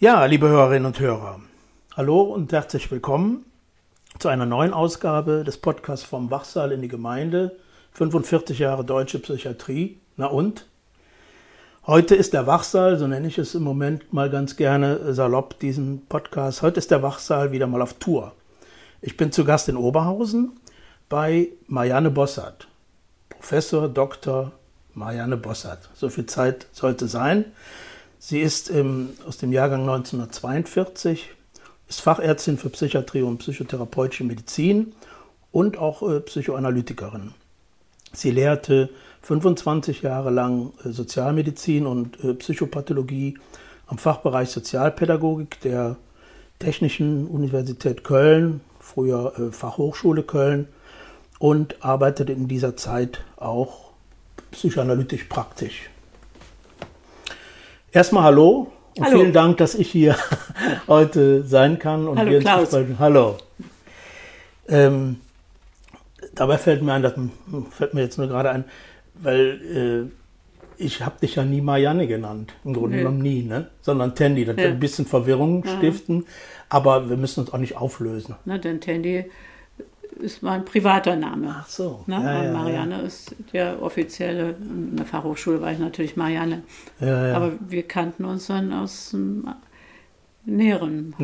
Ja, liebe Hörerinnen und Hörer, hallo und herzlich willkommen zu einer neuen Ausgabe des Podcasts vom Wachsaal in die Gemeinde. 45 Jahre deutsche Psychiatrie. Na und? Heute ist der Wachsaal, so nenne ich es im Moment mal ganz gerne salopp, diesen Podcast. Heute ist der Wachsaal wieder mal auf Tour. Ich bin zu Gast in Oberhausen bei Marianne Bossert. Professor Dr. Marianne Bossert. So viel Zeit sollte sein. Sie ist im, aus dem Jahrgang 1942, ist Fachärztin für Psychiatrie und psychotherapeutische Medizin und auch äh, Psychoanalytikerin. Sie lehrte 25 Jahre lang äh, Sozialmedizin und äh, Psychopathologie am Fachbereich Sozialpädagogik der Technischen Universität Köln, früher äh, Fachhochschule Köln, und arbeitete in dieser Zeit auch psychoanalytisch praktisch. Erstmal hallo und hallo. vielen Dank, dass ich hier heute sein kann. Und hallo Klaus. Hallo. Ähm, dabei fällt mir ein, das fällt mir jetzt nur gerade ein, weil äh, ich habe dich ja nie Marianne genannt, im Grunde genommen nie, ne? sondern Tandy. Das ja. wird ein bisschen Verwirrung ja. stiften, aber wir müssen uns auch nicht auflösen. Na, denn Tandy ist mein privater Name. Ach so. Ne? Ja, ja, Marianne ja. ist der offizielle, in der Fachhochschule war ich natürlich Marianne. Aber wir kannten uns dann aus dem näheren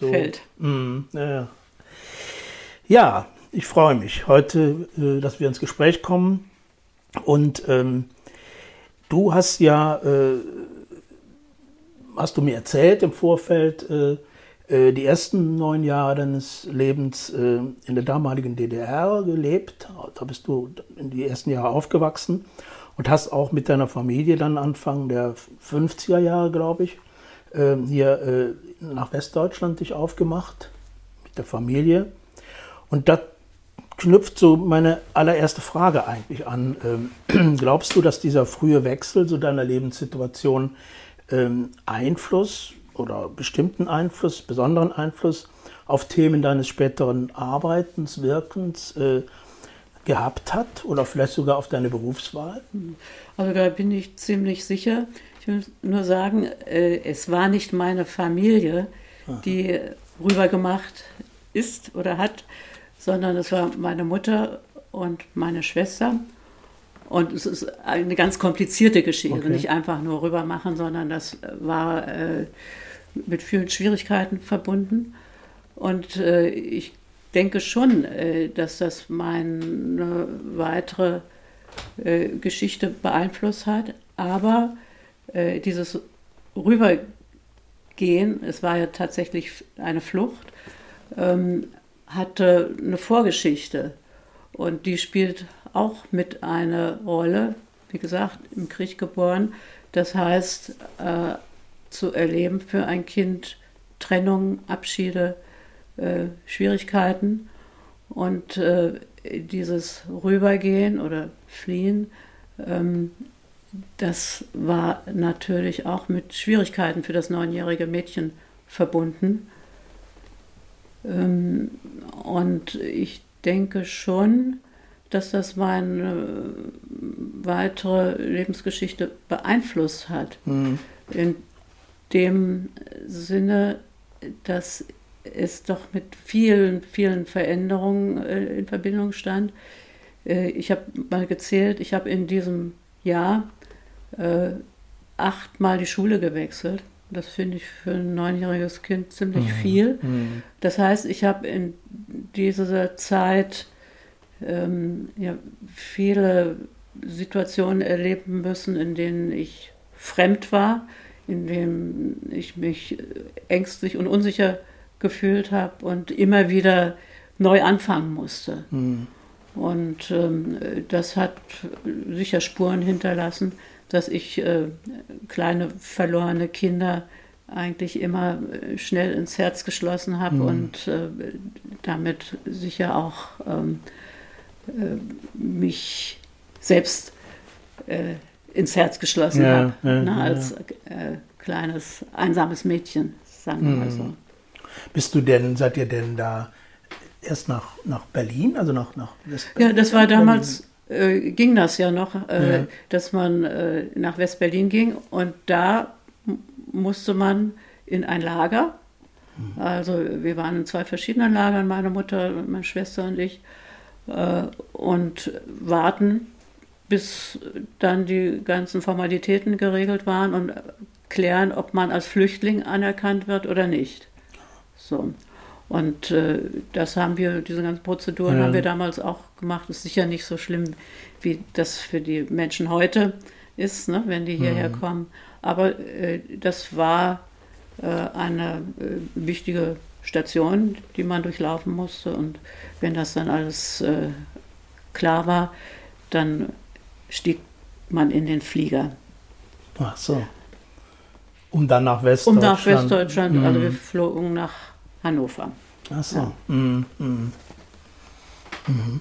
so. Feld. Mhm. ja, ja, ich freue mich heute, äh, dass wir ins Gespräch kommen. Und ähm, du hast ja, äh, hast du mir erzählt im Vorfeld, äh, die ersten neun Jahre deines Lebens äh, in der damaligen DDR gelebt. Da bist du in die ersten Jahre aufgewachsen und hast auch mit deiner Familie dann Anfang der 50er Jahre, glaube ich, äh, hier nach Westdeutschland dich aufgemacht mit der Familie. Und das knüpft so meine allererste Frage eigentlich an. Ähm, glaubst du, dass dieser frühe Wechsel so deiner Lebenssituation ähm, Einfluss oder bestimmten Einfluss, besonderen Einfluss auf Themen deines späteren Arbeitens, Wirkens äh, gehabt hat oder vielleicht sogar auf deine Berufswahl? Also da bin ich ziemlich sicher. Ich will nur sagen, äh, es war nicht meine Familie, die rübergemacht ist oder hat, sondern es war meine Mutter und meine Schwester. Und es ist eine ganz komplizierte Geschichte, okay. nicht einfach nur rüber machen, sondern das war äh, mit vielen Schwierigkeiten verbunden. Und äh, ich denke schon, äh, dass das meine weitere äh, Geschichte beeinflusst hat. Aber äh, dieses Rübergehen, es war ja tatsächlich eine Flucht, ähm, hatte eine Vorgeschichte. Und die spielt auch mit eine Rolle, wie gesagt, im Krieg geboren. Das heißt, äh, zu erleben für ein Kind Trennung, Abschiede, äh, Schwierigkeiten. Und äh, dieses Rübergehen oder Fliehen, ähm, das war natürlich auch mit Schwierigkeiten für das neunjährige Mädchen verbunden. Ähm, und ich denke schon, dass das meine weitere Lebensgeschichte beeinflusst hat. Mhm. In dem Sinne, dass es doch mit vielen, vielen Veränderungen äh, in Verbindung stand. Äh, ich habe mal gezählt, ich habe in diesem Jahr äh, achtmal die Schule gewechselt. Das finde ich für ein neunjähriges Kind ziemlich mhm. viel. Mhm. Das heißt, ich habe in dieser Zeit ähm, ja, viele Situationen erleben müssen, in denen ich fremd war, in denen ich mich ängstlich und unsicher gefühlt habe und immer wieder neu anfangen musste. Mhm. Und ähm, das hat sicher Spuren hinterlassen dass ich äh, kleine verlorene Kinder eigentlich immer äh, schnell ins Herz geschlossen habe mhm. und äh, damit sicher auch ähm, äh, mich selbst äh, ins Herz geschlossen ja, habe, ja, ne, als. Äh, kleines einsames Mädchen, sagen wir mal mhm. so. Bist du denn, seid ihr denn da erst nach, nach Berlin, also nach, nach West-Berlin? Ja, das war damals, äh, ging das ja noch, äh, ja. dass man äh, nach West-Berlin ging und da musste man in ein Lager. Mhm. Also wir waren in zwei verschiedenen Lagern, meine Mutter, meine Schwester und ich, äh, und warten, bis dann die ganzen Formalitäten geregelt waren und klären, ob man als Flüchtling anerkannt wird oder nicht. So. Und äh, das haben wir, diese ganzen Prozeduren ja. haben wir damals auch gemacht. Ist sicher nicht so schlimm, wie das für die Menschen heute ist, ne, wenn die hierher mhm. kommen. Aber äh, das war äh, eine äh, wichtige Station, die man durchlaufen musste. Und wenn das dann alles äh, klar war, dann stieg man in den Flieger. Ach so. Um dann nach Westdeutschland. Um nach Westdeutschland, mhm. also wir flogen nach Hannover. Ach so. Ja. Mhm. Mhm. mhm.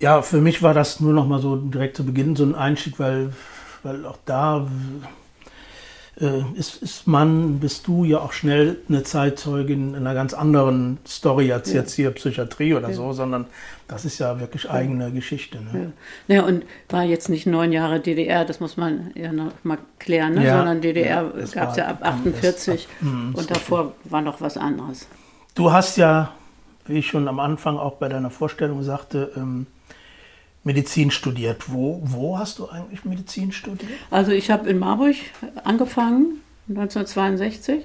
ja, für mich war das nur noch mal so direkt zu Beginn so ein Einstieg, weil, weil auch da äh, ist, ist man, bist du ja auch schnell eine Zeitzeugin in einer ganz anderen Story als ja. jetzt hier Psychiatrie oder ja. so, sondern das ist ja wirklich eigene ja. Geschichte. Ne? Ja. ja, und war jetzt nicht neun Jahre DDR, das muss man ja noch mal klären, ne? sondern DDR gab es ja ab 48 ab, mh, und davor war noch was anderes. Du hast ja, wie ich schon am Anfang auch bei deiner Vorstellung sagte, ähm, Medizin studiert. Wo, wo hast du eigentlich Medizin studiert? Also ich habe in Marburg angefangen, 1962.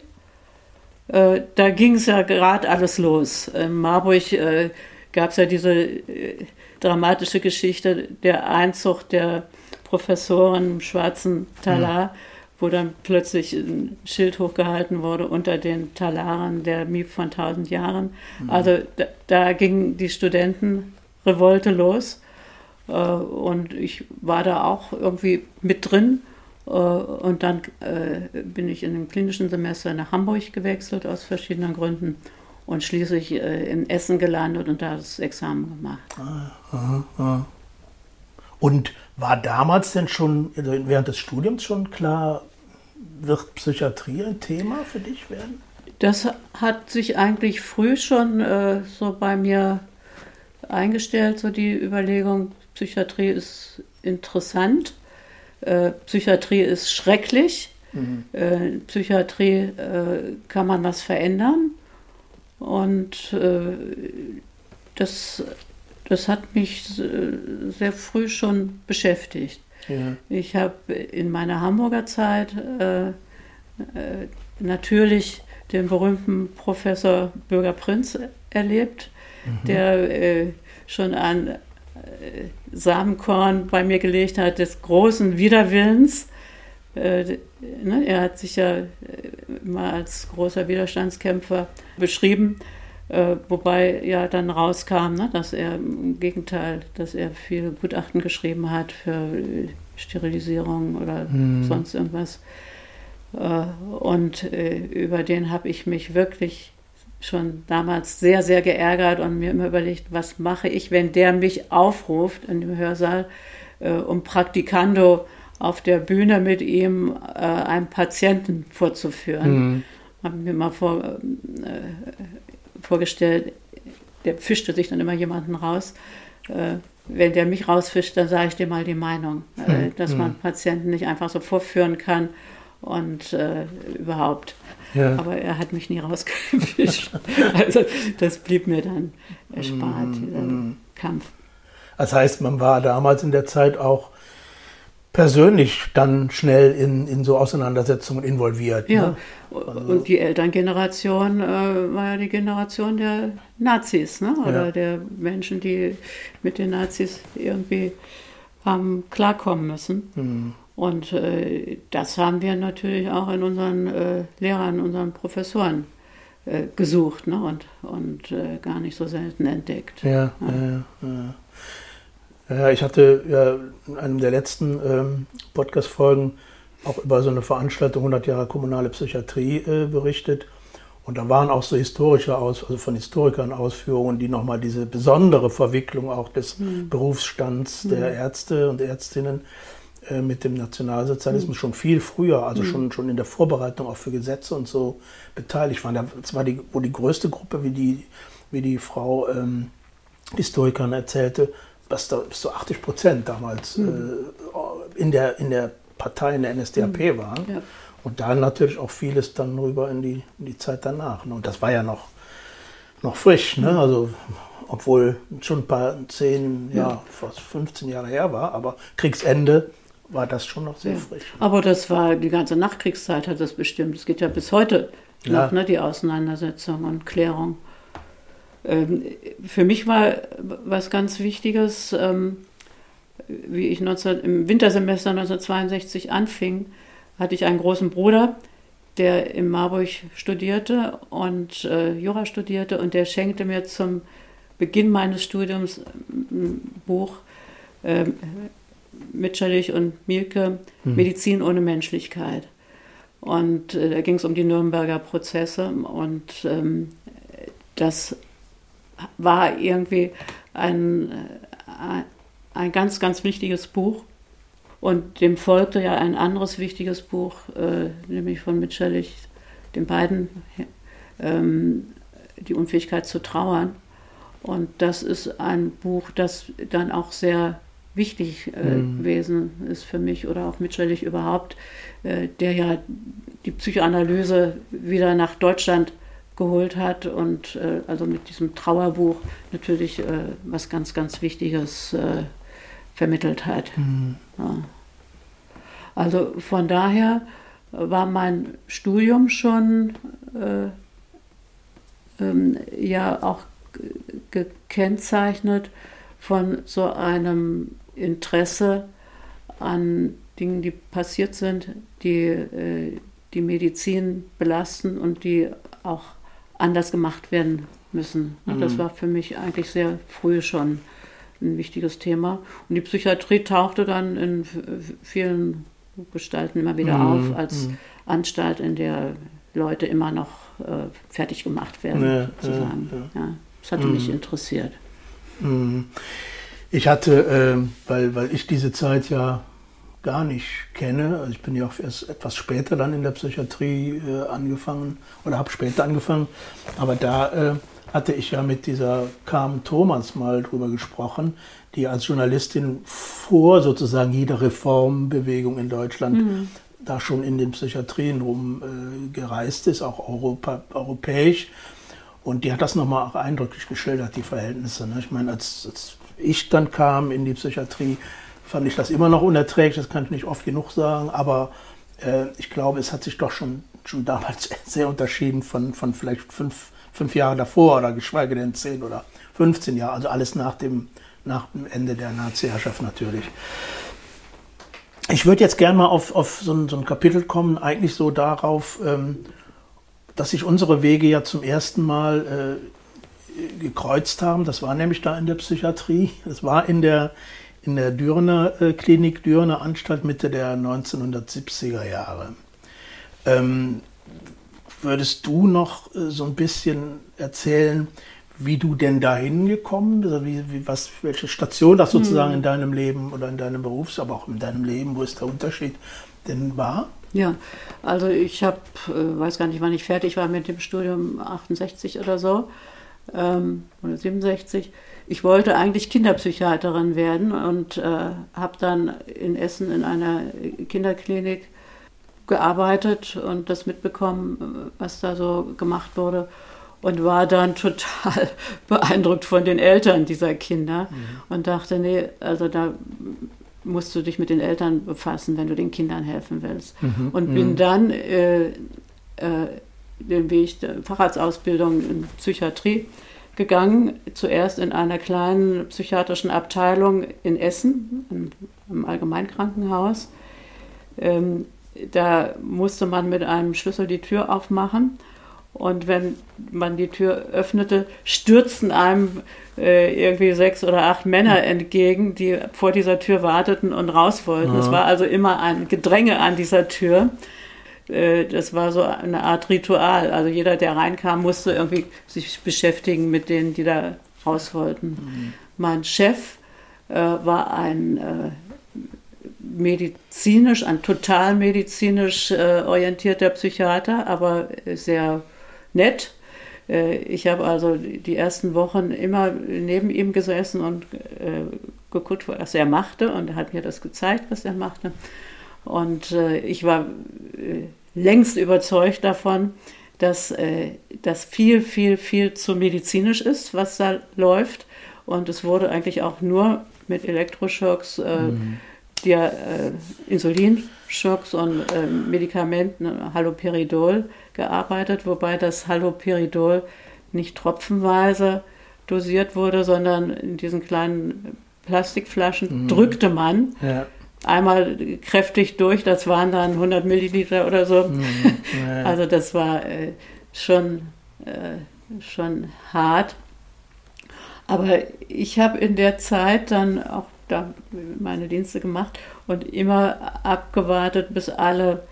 Äh, da ging es ja gerade alles los. In Marburg äh, gab es ja diese äh, dramatische Geschichte, der Einzug der Professoren im schwarzen Talar, mhm. wo dann plötzlich ein Schild hochgehalten wurde unter den Talaren der Miep von tausend Jahren. Mhm. Also da, da ging die Studentenrevolte los. Äh, und ich war da auch irgendwie mit drin. Äh, und dann äh, bin ich in dem klinischen Semester nach Hamburg gewechselt aus verschiedenen Gründen und schließlich in Essen gelandet und da das Examen gemacht. Ah. Und war damals denn schon, also während des Studiums schon klar, wird Psychiatrie ein Thema für dich werden? Das hat sich eigentlich früh schon äh, so bei mir eingestellt, so die Überlegung, Psychiatrie ist interessant, äh, Psychiatrie ist schrecklich, mhm. äh, Psychiatrie äh, kann man was verändern und äh, das, das hat mich sehr früh schon beschäftigt. Ja. Ich habe in meiner Hamburger Zeit natürlich den berühmten Professor Bürger Prinz erlebt, mhm. der schon an Samenkorn bei mir gelegt hat des großen Widerwillens. Äh, ne, er hat sich ja äh, immer als großer Widerstandskämpfer beschrieben, äh, wobei ja dann rauskam, ne, dass er im Gegenteil, dass er viel Gutachten geschrieben hat für Sterilisierung oder mhm. sonst irgendwas. Äh, und äh, über den habe ich mich wirklich schon damals sehr, sehr geärgert und mir immer überlegt, was mache ich, wenn der mich aufruft in dem Hörsaal, äh, um Praktikando auf der Bühne mit ihm äh, einem Patienten vorzuführen. Mhm. Habe mir mal vor, äh, vorgestellt, der fischte sich dann immer jemanden raus. Äh, wenn der mich rausfischt, dann sage ich dir mal die Meinung, mhm. dass man mhm. Patienten nicht einfach so vorführen kann und äh, überhaupt. Ja. Aber er hat mich nie rausgefischt. also das blieb mir dann erspart, mm, dieser mm. Kampf. Das heißt, man war damals in der Zeit auch persönlich dann schnell in, in so Auseinandersetzungen involviert. Ja, ne? also und die Elterngeneration äh, war ja die Generation der Nazis, ne? oder ja. der Menschen, die mit den Nazis irgendwie haben klarkommen müssen. Mhm. Und äh, das haben wir natürlich auch in unseren äh, Lehrern, unseren Professoren äh, gesucht ne? und, und äh, gar nicht so selten entdeckt. Ja, ja. ja, ja. ja ich hatte ja in einem der letzten ähm, Podcast-Folgen auch über so eine Veranstaltung 100 Jahre kommunale Psychiatrie äh, berichtet. Und da waren auch so historische Aus, also von Historikern Ausführungen, die nochmal diese besondere Verwicklung auch des mhm. Berufsstands der mhm. Ärzte und Ärztinnen äh, mit dem Nationalsozialismus mhm. schon viel früher, also mhm. schon, schon in der Vorbereitung auch für Gesetze und so beteiligt waren. Das war die, wo die größte Gruppe, wie die, wie die Frau ähm, Historikerin erzählte, dass da bis zu 80 Prozent damals mhm. äh, in, der, in der Partei, in der NSDAP mhm. waren. Ja. Und da natürlich auch vieles dann rüber in die, in die Zeit danach. Ne? Und das war ja noch, noch frisch. Ne? Mhm. Also, obwohl schon ein paar, zehn, ja. ja, fast 15 Jahre her war, aber Kriegsende war das schon noch sehr ja. frisch. Aber das war, die ganze Nachkriegszeit hat das bestimmt. Es geht ja bis heute ja. noch, ne, die Auseinandersetzung und Klärung. Ähm, für mich war was ganz Wichtiges, ähm, wie ich 19, im Wintersemester 1962 anfing, hatte ich einen großen Bruder, der in Marburg studierte und äh, Jura studierte und der schenkte mir zum Beginn meines Studiums ein Buch äh, Mitscherlich und Mielke, hm. Medizin ohne Menschlichkeit. Und äh, da ging es um die Nürnberger Prozesse und ähm, das war irgendwie ein, äh, ein ganz, ganz wichtiges Buch. Und dem folgte ja ein anderes wichtiges Buch, äh, nämlich von Mitscherlich, den beiden, ähm, Die Unfähigkeit zu trauern. Und das ist ein Buch, das dann auch sehr wichtig äh, mhm. gewesen ist für mich oder auch Mitscherlich überhaupt, äh, der ja die Psychoanalyse wieder nach Deutschland geholt hat und äh, also mit diesem Trauerbuch natürlich äh, was ganz, ganz Wichtiges äh, vermittelt hat. Mhm. Ja. Also von daher war mein Studium schon äh, ähm, ja auch gekennzeichnet von so einem Interesse an Dingen, die passiert sind, die äh, die Medizin belasten und die auch anders gemacht werden müssen. Und das mhm. war für mich eigentlich sehr früh schon ein wichtiges Thema. Und die Psychiatrie tauchte dann in vielen Gestalten immer wieder mhm. auf als mhm. Anstalt, in der Leute immer noch äh, fertig gemacht werden, ja, sozusagen. Ja, ja. das hatte mich mhm. interessiert. Ich hatte, äh, weil, weil ich diese Zeit ja gar nicht kenne. Also ich bin ja auch erst etwas später dann in der Psychiatrie äh, angefangen oder habe später angefangen. Aber da äh, hatte ich ja mit dieser Carmen Thomas mal drüber gesprochen, die als Journalistin vor sozusagen jeder Reformbewegung in Deutschland mhm. da schon in den Psychiatrien rumgereist äh, ist, auch Europa, europäisch. Und die hat das nochmal auch eindrücklich geschildert, die Verhältnisse. Ne? Ich meine, als, als ich dann kam in die Psychiatrie, fand ich das immer noch unerträglich, das kann ich nicht oft genug sagen, aber äh, ich glaube, es hat sich doch schon, schon damals sehr unterschieden von, von vielleicht fünf, fünf Jahren davor oder geschweige denn zehn oder 15 Jahre, also alles nach dem, nach dem Ende der Nazi-Herrschaft natürlich. Ich würde jetzt gerne mal auf, auf so, ein, so ein Kapitel kommen, eigentlich so darauf, ähm, dass sich unsere Wege ja zum ersten Mal äh, gekreuzt haben. Das war nämlich da in der Psychiatrie. Das war in der, in der Dürner äh, Klinik, Dürner Anstalt Mitte der 1970er Jahre. Ähm, würdest du noch äh, so ein bisschen erzählen, wie du denn dahin gekommen bist, also wie, wie, was, welche Station das sozusagen hm. in deinem Leben oder in deinem Berufs-, aber auch in deinem Leben, wo ist der Unterschied denn war? Ja, also ich habe, äh, weiß gar nicht, wann ich fertig war mit dem Studium, 68 oder so, ähm, oder 67 ich wollte eigentlich Kinderpsychiaterin werden und äh, habe dann in Essen in einer Kinderklinik gearbeitet und das mitbekommen, was da so gemacht wurde und war dann total beeindruckt von den Eltern dieser Kinder mhm. und dachte, nee, also da musst du dich mit den Eltern befassen, wenn du den Kindern helfen willst. Mhm. Und bin mhm. dann äh, äh, den Weg der Facharztausbildung in Psychiatrie gegangen, zuerst in einer kleinen psychiatrischen Abteilung in Essen, im Allgemeinkrankenhaus. Ähm, da musste man mit einem Schlüssel die Tür aufmachen und wenn man die Tür öffnete, stürzten einem äh, irgendwie sechs oder acht Männer entgegen, die vor dieser Tür warteten und raus wollten. Es war also immer ein Gedränge an dieser Tür. Äh, das war so eine Art Ritual. Also jeder, der reinkam, musste irgendwie sich beschäftigen mit denen, die da raus wollten. Mhm. Mein Chef äh, war ein äh, medizinisch, ein total medizinisch äh, orientierter Psychiater, aber sehr nett. Äh, ich habe also die ersten Wochen immer neben ihm gesessen und äh, geguckt, was er machte. Und er hat mir das gezeigt, was er machte. Und äh, ich war längst überzeugt davon, dass das viel, viel, viel zu medizinisch ist, was da läuft. Und es wurde eigentlich auch nur mit Elektroschocks, mhm. der, Insulinschocks und Medikamenten, Haloperidol gearbeitet, wobei das Haloperidol nicht tropfenweise dosiert wurde, sondern in diesen kleinen Plastikflaschen mhm. drückte man ja. Einmal kräftig durch, das waren dann 100 Milliliter oder so. Mhm. Ja. Also das war äh, schon, äh, schon hart. Aber ich habe in der Zeit dann auch da meine Dienste gemacht und immer abgewartet, bis alle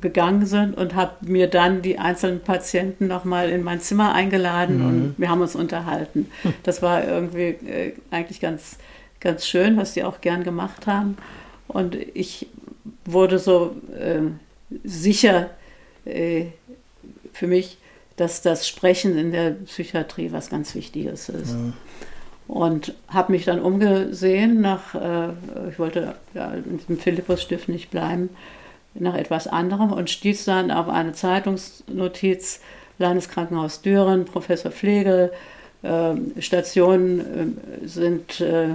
gegangen sind und habe mir dann die einzelnen Patienten nochmal in mein Zimmer eingeladen mhm. und wir haben uns unterhalten. Das war irgendwie äh, eigentlich ganz, ganz schön, was die auch gern gemacht haben. Und ich wurde so äh, sicher äh, für mich, dass das Sprechen in der Psychiatrie was ganz Wichtiges ist. Mhm. Und habe mich dann umgesehen nach, äh, ich wollte ja, diesem Philippus-Stift nicht bleiben, nach etwas anderem und stieß dann auf eine Zeitungsnotiz Landeskrankenhaus Düren, Professor Pflegel, äh, Stationen äh, sind, äh,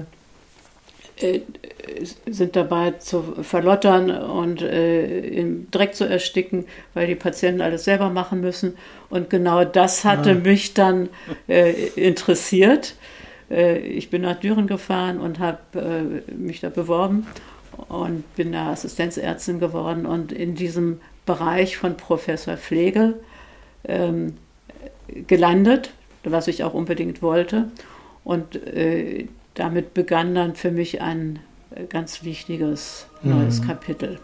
sind dabei zu verlottern und äh, im Dreck zu ersticken, weil die Patienten alles selber machen müssen. Und genau das hatte ja. mich dann äh, interessiert. ich bin nach Düren gefahren und habe mich da beworben und bin da Assistenzärztin geworden und in diesem Bereich von Professor Pflege ähm, gelandet, was ich auch unbedingt wollte. Und äh, damit begann dann für mich ein äh, ganz wichtiges neues mhm. Kapitel.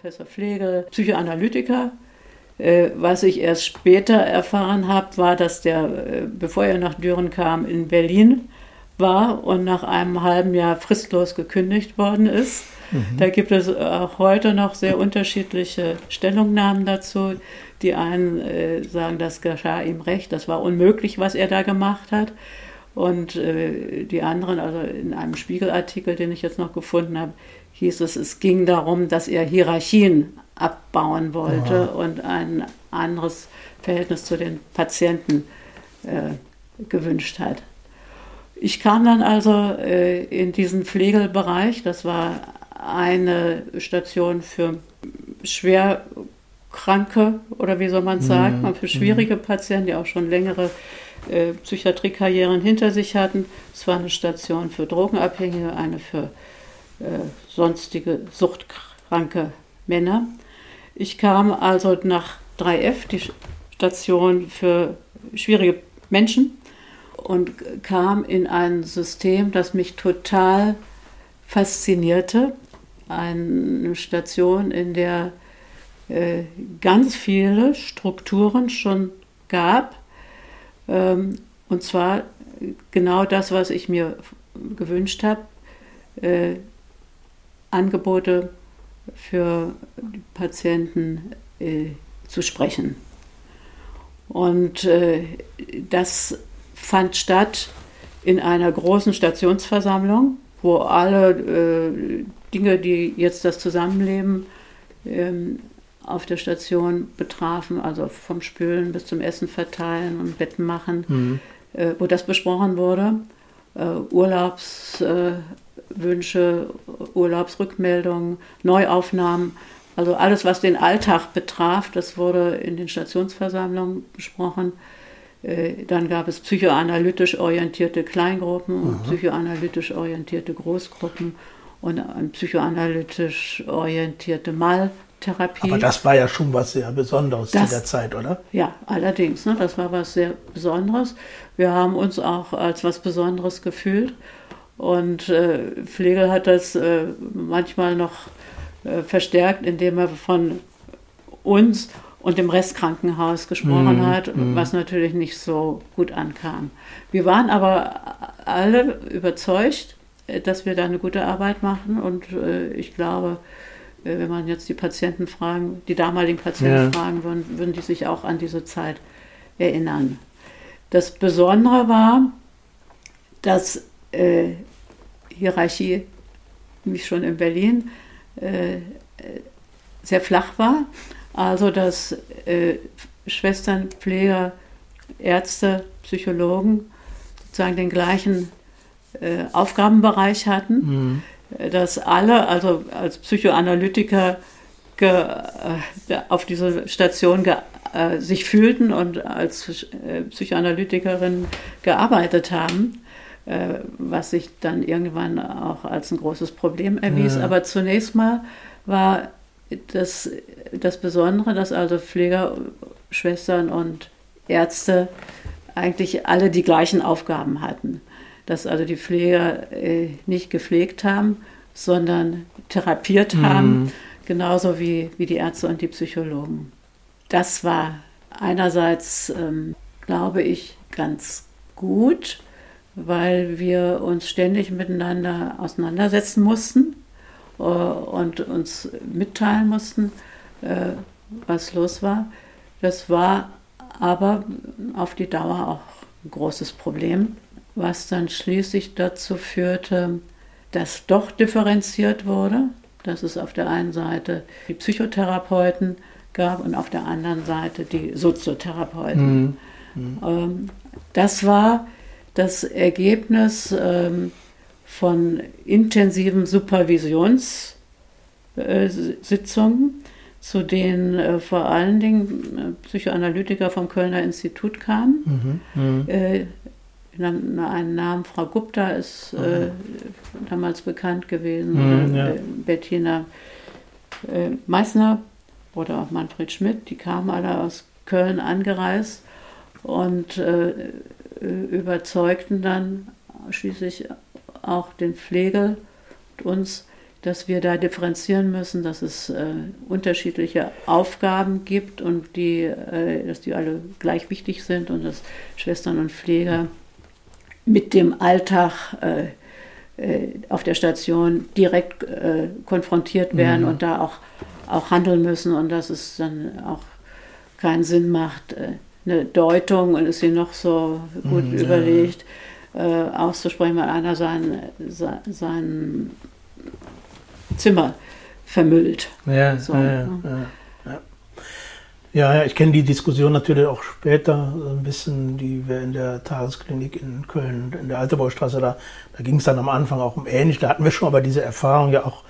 Professor Pflege, Psychoanalytiker. Äh, was ich erst später erfahren habe, war, dass der, äh, bevor er nach Düren kam, in Berlin war und nach einem halben Jahr fristlos gekündigt worden ist. Mhm. Da gibt es auch heute noch sehr unterschiedliche Stellungnahmen dazu. Die einen äh, sagen, das geschah ihm recht, das war unmöglich, was er da gemacht hat. Und äh, die anderen, also in einem Spiegelartikel, den ich jetzt noch gefunden habe, hieß es, es ging darum, dass er Hierarchien abbauen wollte Aha. und ein anderes Verhältnis zu den Patienten äh, gewünscht hat. Ich kam dann also äh, in diesen Pflegelbereich. Das war eine Station für Schwerkranke oder wie soll man sagen, mhm. für schwierige mhm. Patienten, die auch schon längere äh, Psychiatriekarrieren hinter sich hatten. Es war eine Station für Drogenabhängige, eine für sonstige suchtkranke Männer. Ich kam also nach 3F, die Station für schwierige Menschen, und kam in ein System, das mich total faszinierte. Eine Station, in der äh, ganz viele Strukturen schon gab. Ähm, und zwar genau das, was ich mir gewünscht habe. Äh, Angebote für die Patienten äh, zu sprechen. Und äh, das fand statt in einer großen Stationsversammlung, wo alle äh, Dinge, die jetzt das Zusammenleben ähm, auf der Station betrafen, also vom Spülen bis zum Essen verteilen und Betten machen, mhm. äh, wo das besprochen wurde. Äh, Urlaubs, äh, Wünsche, Urlaubsrückmeldungen, Neuaufnahmen, also alles, was den Alltag betraf, das wurde in den Stationsversammlungen besprochen. Äh, dann gab es psychoanalytisch orientierte Kleingruppen und psychoanalytisch orientierte Großgruppen und psychoanalytisch orientierte Maltherapie. Aber das war ja schon was sehr Besonderes das, zu der Zeit, oder? Ja, allerdings. Ne, das war was sehr Besonderes. Wir haben uns auch als was Besonderes gefühlt. Und äh, Pflegel hat das äh, manchmal noch äh, verstärkt, indem er von uns und dem Restkrankenhaus gesprochen mm, hat, mm. was natürlich nicht so gut ankam. Wir waren aber alle überzeugt, äh, dass wir da eine gute Arbeit machen und äh, ich glaube, äh, wenn man jetzt die Patienten fragen, die damaligen Patienten ja. fragen würden, würden die sich auch an diese Zeit erinnern. Das Besondere war, dass äh, Hierarchie, wie schon in Berlin, äh, sehr flach war. Also dass äh, Schwestern, Pfleger, Ärzte, Psychologen sozusagen den gleichen äh, Aufgabenbereich hatten, mhm. dass alle, also als Psychoanalytiker ge, äh, auf diese Station ge, äh, sich fühlten und als äh, Psychoanalytikerin gearbeitet haben äh, was sich dann irgendwann auch als ein großes Problem erwies. Ja. Aber zunächst mal war das, das Besondere, dass also Pfleger, Schwestern und Ärzte eigentlich alle die gleichen Aufgaben hatten. Dass also die Pfleger äh, nicht gepflegt haben, sondern therapiert mhm. haben, genauso wie, wie die Ärzte und die Psychologen. Das war einerseits, ähm, glaube ich, ganz gut, weil wir uns ständig miteinander auseinandersetzen mussten äh, und uns mitteilen mussten, äh, was los war. Das war aber auf die Dauer auch ein großes Problem, was dann schließlich dazu führte, dass doch differenziert wurde, dass es auf der einen Seite die Psychotherapeuten gab und auf der anderen Seite die Soziotherapeuten. Mhm. Mhm. Ähm, das war das Ergebnis ähm, von intensiven Supervisionssitzungen, zu denen äh, vor allen Dingen äh, Psychoanalytiker vom Kölner Institut kamen. Mhm, mh. äh, einen Namen, Frau Gupta ist äh, mhm. damals bekannt gewesen, mhm, ja. Äh, Bettina äh, Meissner oder auch Manfred Schmidt, die kamen alle aus Köln angereist und äh, überzeugten dann schließlich auch den Pfleger und uns, dass wir da differenzieren müssen, dass es äh, unterschiedliche Aufgaben gibt und die, äh, dass die alle gleich wichtig sind und dass Schwestern und Pfleger mit dem Alltag äh, äh auf der Station direkt äh, konfrontiert werden mhm. und da auch, auch handeln müssen und dass es dann auch keinen Sinn macht, äh, eine Deutung und ist sie noch so gut mhm, überlegt, äh, auszusprechen, weil einer sein, sein, sein Zimmer vermüllt. Ja, so, ja, ja, ja, ja. ja ich kenne die Diskussion natürlich auch später so ein bisschen, die wir in der Tagesklinik in Köln, in der Altebaustraße, da, da ging es dann am Anfang auch um ähnlich. Da hatten wir schon aber diese Erfahrung ja auch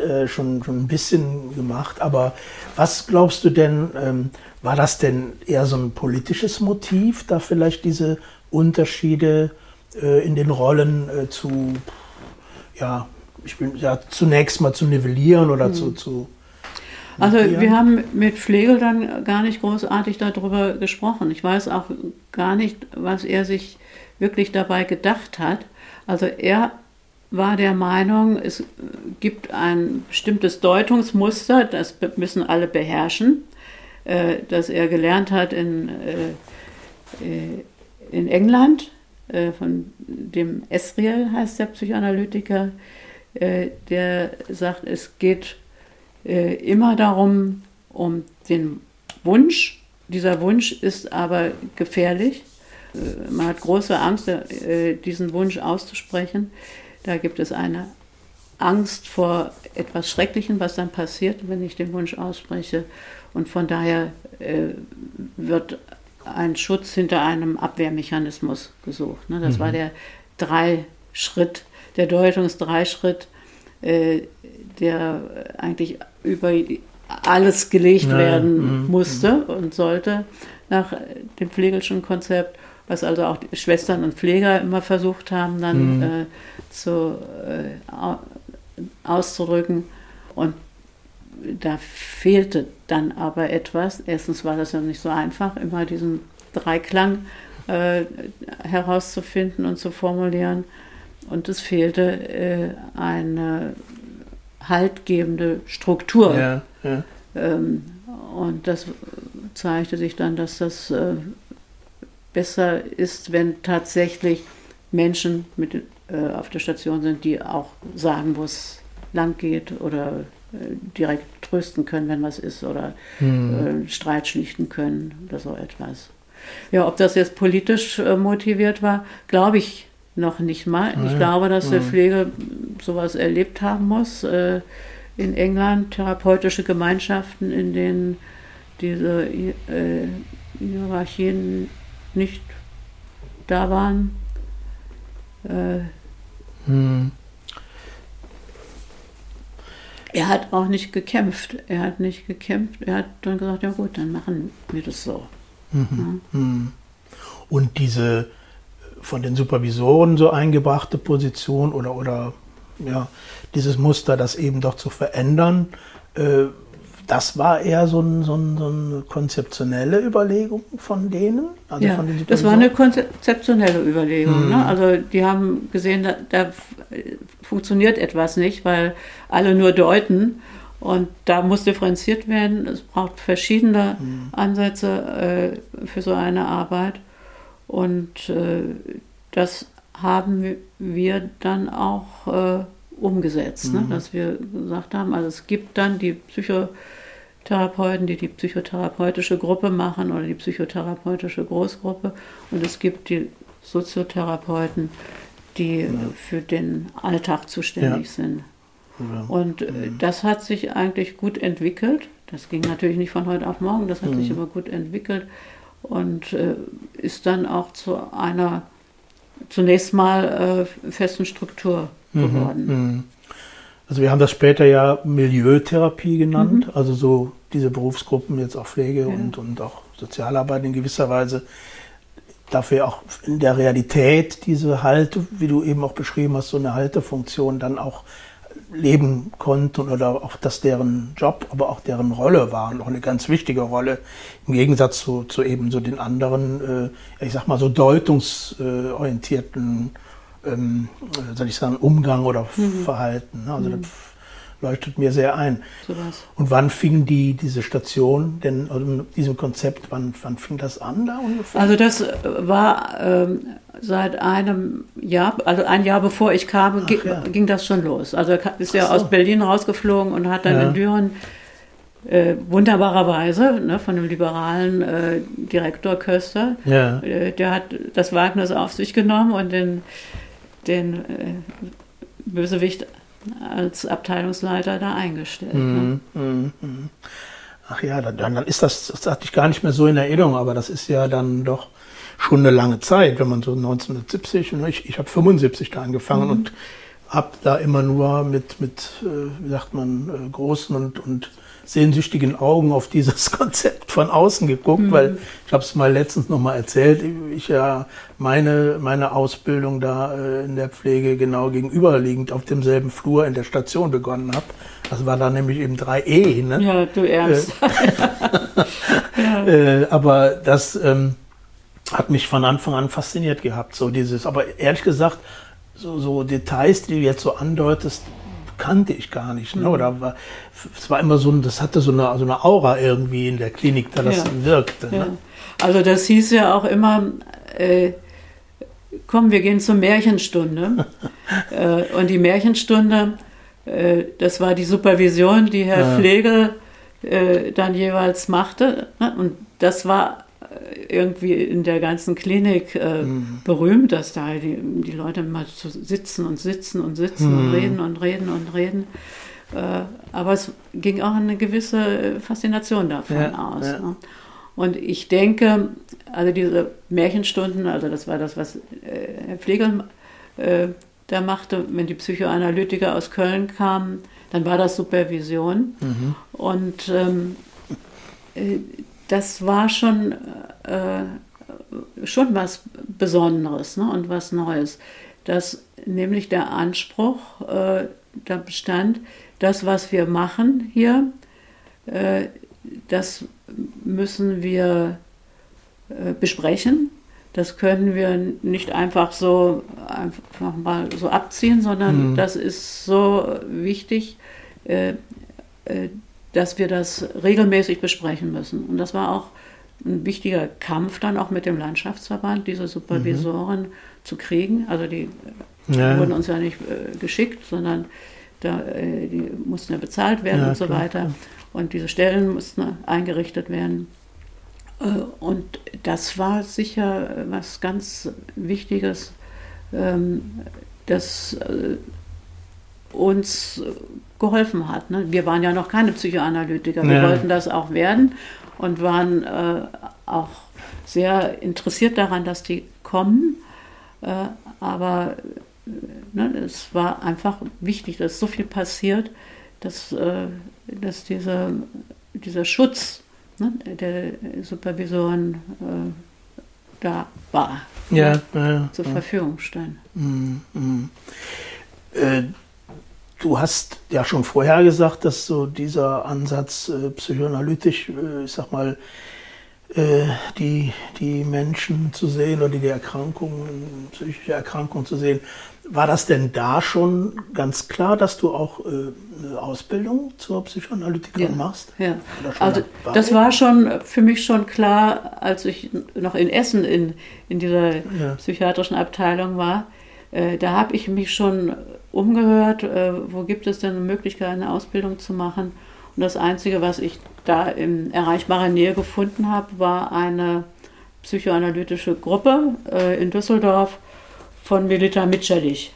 äh, schon, schon ein bisschen gemacht. Aber was glaubst du denn, ähm, war das denn eher so ein politisches Motiv, da vielleicht diese Unterschiede äh, in den Rollen äh, zu, ja, ich bin ja zunächst mal zu nivellieren oder mhm. zu, zu also wir haben mit Pflegel dann gar nicht großartig darüber gesprochen. Ich weiß auch gar nicht, was er sich wirklich dabei gedacht hat. Also er war der Meinung, es gibt ein bestimmtes Deutungsmuster, das müssen alle beherrschen, äh, das er gelernt hat in, äh, äh, in England, von dem Esriel heißt der Psychoanalytiker, der sagt, es geht immer darum, um den Wunsch. Dieser Wunsch ist aber gefährlich. Man hat große Angst, diesen Wunsch auszusprechen. Da gibt es eine Angst vor etwas Schrecklichem, was dann passiert, wenn ich den Wunsch ausspreche. Und von daher äh, wird ein Schutz hinter einem Abwehrmechanismus gesucht. Ne? Das mhm. war der Drei-Schritt der Deutungsdreischritt, äh, der eigentlich über alles gelegt ja, werden mm, musste mm. und sollte nach dem Pflegelschen Konzept, was also auch die Schwestern und Pfleger immer versucht haben, dann mm. äh, zu, äh, auszudrücken. Und da fehlte dann aber etwas. Erstens war das ja nicht so einfach, immer diesen Dreiklang äh, herauszufinden und zu formulieren. Und es fehlte äh, eine haltgebende Struktur. Ja, ja. Ähm, und das zeigte sich dann, dass das äh, besser ist, wenn tatsächlich Menschen mit, äh, auf der Station sind, die auch sagen, wo es lang geht oder äh, direkt trösten können, wenn was ist oder hm. Streit schlichten können oder so etwas. Ja, ob das jetzt politisch äh, motiviert war, glaube ich noch nicht mal. Ich glaube, dass die Pflege sowas erlebt haben muss. Äh, in England therapeutische Gemeinschaften, in denen diese äh, Hierarchien nicht da waren. Äh, hm. Er hat auch nicht gekämpft. Er hat nicht gekämpft. Er hat dann gesagt, ja gut, dann machen wir das so. Mhm. Ja. Mhm. Und diese von den Supervisoren so eingebrachte Position oder, oder ja, dieses Muster, das eben doch zu verändern, äh, das war eher so, ein, so, ein, so, eine konzeptionelle Überlegung von denen? Also ja, von das war eine konzeptionelle Überlegung. Mhm. Ne? Also die haben gesehen, da, da, funktioniert etwas nicht, weil alle nur deuten. Und da muss differenziert werden. Es braucht verschiedene mhm. Ansätze äh, für so eine Arbeit. Und äh, das haben wir dann auch äh, umgesetzt, mhm. ne? dass wir gesagt haben, also es gibt dann die Psychotherapeuten, die die psychotherapeutische Gruppe machen oder die psychotherapeutische Großgruppe und es gibt die Soziotherapeuten, die ja. für den Alltag zuständig ja. sind. Ja. Und äh, mhm. das hat sich eigentlich gut entwickelt. Das ging natürlich nicht von heute auf morgen, das hat mhm. sich aber gut entwickelt und äh, ist dann auch zu einer zunächst mal äh, festen Struktur mhm, geworden. Also wir haben das später ja Milieutherapie genannt, mhm. also so diese Berufsgruppen, jetzt auch Pflege ja. und, und auch Sozialarbeit in gewisser Weise, dafür auch in der Realität diese Halte, wie du eben auch beschrieben hast, so eine Haltefunktion dann auch leben konnten oder auch, dass deren Job, aber auch deren Rolle war und auch eine ganz wichtige Rolle im Gegensatz zu, zu eben so den anderen, äh, ich sag mal so deutungsorientierten, ähm, soll ich sagen, Umgang oder mhm. Verhalten. Ne? Also mhm. das leuchtet mir sehr ein. So und wann fing die, diese Station denn, also diesem Konzept, wann, wann fing das an da ungefähr? Also das war ähm, seit einem Jahr, also ein Jahr bevor ich kam, ging, ja. ging, das schon los. Also er ist ja so. aus Berlin rausgeflogen und hat dann ja. in Düren äh, wunderbarerweise ne, von dem liberalen äh, Direktor Köster, ja. äh, der hat das Wagnis auf sich genommen und den, den äh, Bösewicht als Abteilungsleiter da eingestellt. Mhm, ne? Mhm, mhm. Ach ja, dann, dann ist das, das hatte ich gar nicht mehr so in Erinnerung, aber das ist ja dann doch schon eine lange Zeit, wenn man so 1970, ich, ich habe 75 da angefangen mhm. und habe da immer nur mit, mit äh, wie sagt man, äh, großen und, und sehnsüchtigen Augen auf dieses Konzept von außen geguckt, mhm. weil ich habe es mal letztens noch mal erzählt, ich ja meine, meine Ausbildung da äh, in der Pflege genau gegenüberliegend auf demselben Flur in der Station begonnen habe. Das war da nämlich eben 3E. Ne? Ja, du ernst. Äh, ja. äh, aber das ähm, hat mich von Anfang an fasziniert gehabt, so dieses, aber ehrlich gesagt, so, so Details, die du jetzt so andeutest, kannte ich gar nicht. Ne? Oder war, es war immer so, das hatte so eine, so eine Aura irgendwie in der Klinik, da das ja. wirkte. Ne? Ja. Also das hieß ja auch immer, äh, komm, wir gehen zur Märchenstunde. äh, und die Märchenstunde, äh, das war die Supervision, die Herr ja. Pflege äh, dann jeweils machte. Ne? Und das war irgendwie in der ganzen Klinik äh, mhm. berühmt, dass da die, die Leute mal zu sitzen und sitzen und sitzen mhm. und reden und reden und reden. Äh, aber es ging auch eine gewisse Faszination davon ja, aus. Ja. Ne? Und ich denke, also diese Märchenstunden, also das war das, was äh, Herr Pflegel äh, der machte, wenn die Psychoanalytiker aus Köln kamen, dann war das Supervision. Mhm. Und ähm, äh, das war schon, äh, schon was Besonderes ne? und was Neues. Dass nämlich der Anspruch äh, da bestand, das, was wir machen hier, äh, das müssen wir äh, besprechen. Das können wir nicht einfach so einfach mal so abziehen, sondern mhm. das ist so wichtig, äh, äh, dass wir das regelmäßig besprechen müssen. Und das war auch ein wichtiger Kampf dann auch mit dem Landschaftsverband, diese Supervisoren mhm. zu kriegen. Also die ja. wurden uns ja nicht äh, geschickt, sondern da, äh, die mussten ja bezahlt werden ja, und so klar, weiter. Klar. Und diese Stellen mussten eingerichtet werden. Äh, und das war sicher was ganz Wichtiges, ähm, das äh, uns geholfen hat. Ne? Wir waren ja noch keine Psychoanalytiker, wir ja. wollten das auch werden und waren äh, auch sehr interessiert daran, dass die kommen. aber ne, es war einfach wichtig, dass so viel passiert, dass, dass diese, dieser Schutz ne, der Supervisoren äh, da war. Ja, ja, zur. Verfügung stand. Mhm, mhm. Du hast ja schon vorher gesagt, dass so dieser Ansatz äh, psychoanalytisch, äh, ich sag mal, äh, die, die Menschen zu sehen oder die Erkrankungen, psychische Erkrankungen zu sehen, war das denn da schon ganz klar, dass du auch äh, eine Ausbildung zur Psychoanalytikerin ja, machst? Ja, also dabei? das war schon für mich schon klar, als ich noch in Essen in, in dieser ja. psychiatrischen Abteilung war. Äh, da habe ich mich schon umgehört, äh, wo gibt es denn eine Möglichkeit, eine Ausbildung zu machen. Und das Einzige, was ich da in erreichbarer Nähe gefunden habe, war eine psychoanalytische Gruppe äh, in Düsseldorf von Melita Mitscherlich,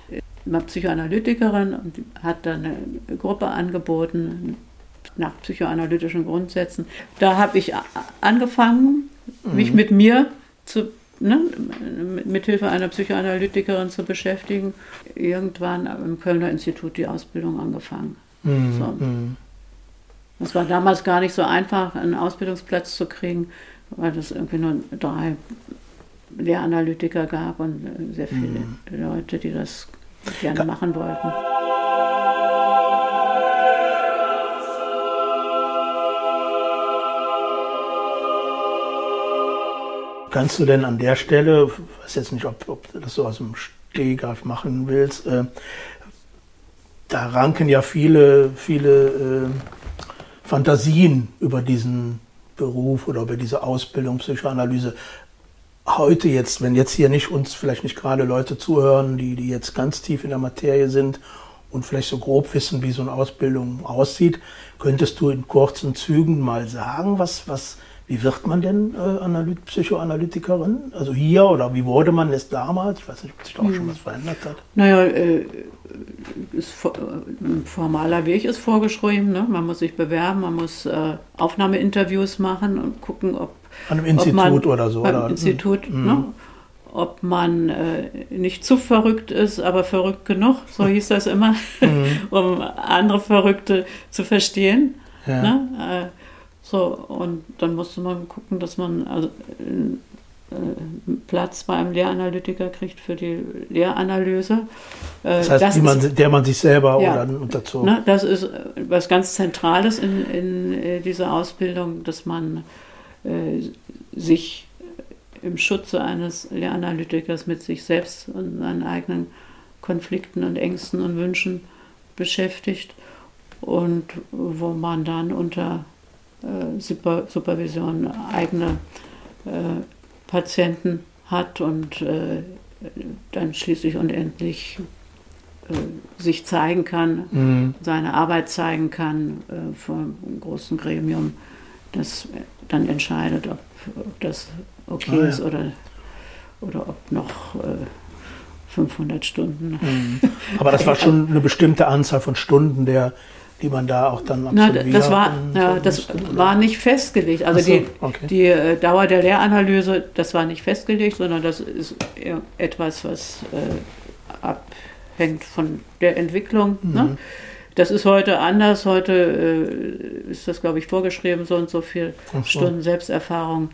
eine Psychoanalytikerin und hat dann eine Gruppe angeboten nach psychoanalytischen Grundsätzen. Da habe ich angefangen, mich mhm. mit mir zu ne, mit Hilfe einer Psychoanalytikerin zu beschäftigen. Irgendwann im Kölner Institut die Ausbildung angefangen. Mhm. So. Mhm. Das war damals gar nicht so einfach, einen Ausbildungsplatz zu kriegen, weil es irgendwie nur drei Lehranalytiker gab und äh, sehr viele mhm. Leute, die das gerne machen wollten. Kannst du denn an der Stelle, ich weiß jetzt nicht, ob, ob du das so aus dem Stehgreif machen willst, äh, da ranken ja viele, viele äh, Fantasien über diesen Beruf oder über diese Ausbildung Psychoanalyse. Heute jetzt, wenn jetzt hier nicht uns vielleicht nicht gerade Leute zuhören, die, die jetzt ganz tief in der Materie sind und vielleicht so grob wissen, wie so eine Ausbildung aussieht, könntest du in kurzen Zügen mal sagen, was, was, wie wird man denn äh, Psychoanalytikerin? Also hier oder wie wurde man es damals? Ich weiß nicht, ob sich da auch schon was verändert hat. Naja, äh, ist, ein formaler Weg ist vorgeschrieben. Ne? Man muss sich bewerben, man muss äh, Aufnahmeinterviews machen und gucken, ob an einem Institut man, oder so. Oder? Institut, mhm. ne? ob man äh, nicht zu verrückt ist, aber verrückt genug, so hieß das immer, mhm. um andere Verrückte zu verstehen. Ja. Ne? Äh, so, und dann musste man gucken, dass man also, äh, Platz bei einem Lehranalytiker kriegt für die Lehranalyse. Äh, das heißt, das man, ist, der man sich selber ja, oder dazu. Ne, das ist was ganz Zentrales in, in äh, dieser Ausbildung, dass man äh, sich im Schutze eines Lehranalytikers mit sich selbst und seinen eigenen Konflikten und Ängsten und Wünschen beschäftigt und wo man dann unter äh, Super Supervision eigene äh, Patienten hat und äh, dann schließlich und endlich äh, sich zeigen kann, mhm. seine Arbeit zeigen kann äh, vor einem großen Gremium, das dann entscheidet, ob, ob das okay ah, ja. ist oder, oder ob noch äh, 500 Stunden. Mhm. Aber das war schon eine bestimmte Anzahl von Stunden, der, die man da auch dann absolviert. Na, das war, ja, das war nicht festgelegt. Also so, die, okay. die äh, Dauer der Lehranalyse, das war nicht festgelegt, sondern das ist etwas, was äh, ab abhängt von der Entwicklung. Ne? Mhm. Ne? Das ist heute anders. Heute äh, ist das, glaube ich, vorgeschrieben, so und so viele so. Stunden Selbsterfahrung.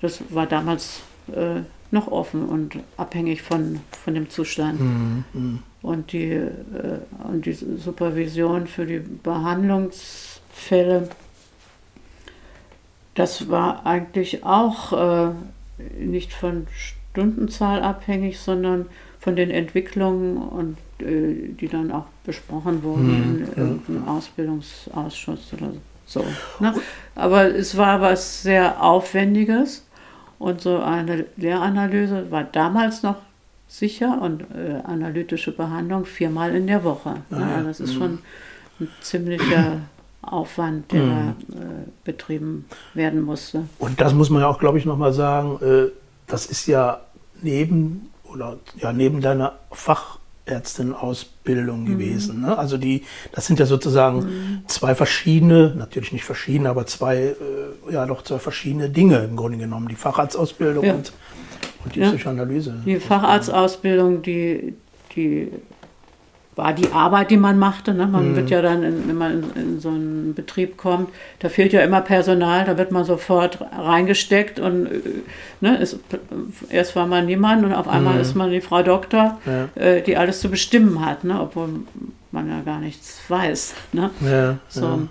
Das war damals äh, noch offen und abhängig von, von dem Zustand. Mhm. mhm. Und, die, äh, und die Supervision für die Behandlungsfälle, das war eigentlich auch äh, nicht von Stundenzahl abhängig, sondern von den Entwicklungen und äh, die dann auch besprochen wurden mhm. in irgendeinem Ausbildungsausschuss oder so. Ne? Aber es war was sehr Aufwendiges und so eine Lehranalyse war damals noch sicher und äh, analytische Behandlung viermal in der Woche. Ah, ja, das ist mhm. schon ein ziemlicher Aufwand, der mhm. äh, betrieben werden musste. Und das muss man ja auch, glaube ich, nochmal sagen, äh, das ist ja neben oder ja neben deiner Fachärztin-Ausbildung mhm. gewesen. Ne? Also die, das sind ja sozusagen mhm. zwei verschiedene, natürlich nicht verschiedene, aber zwei, äh, ja doch zwei verschiedene Dinge im Grunde genommen. Die Facharztausbildung ja. und, und die ja. Psychoanalyse. Die Facharztausbildung, die, die war die Arbeit, die man machte. Ne? Man mhm. wird ja dann, in, wenn man in, in, so einen Betrieb kommt, da fehlt ja immer Personal, da wird man sofort reingesteckt und ne, ist, erst war man niemand und auf einmal mhm. ist man die Frau Doktor, ja. äh, die alles zu bestimmen hat, ne? obwohl man ja gar nichts weiß. Ne? Ja, so.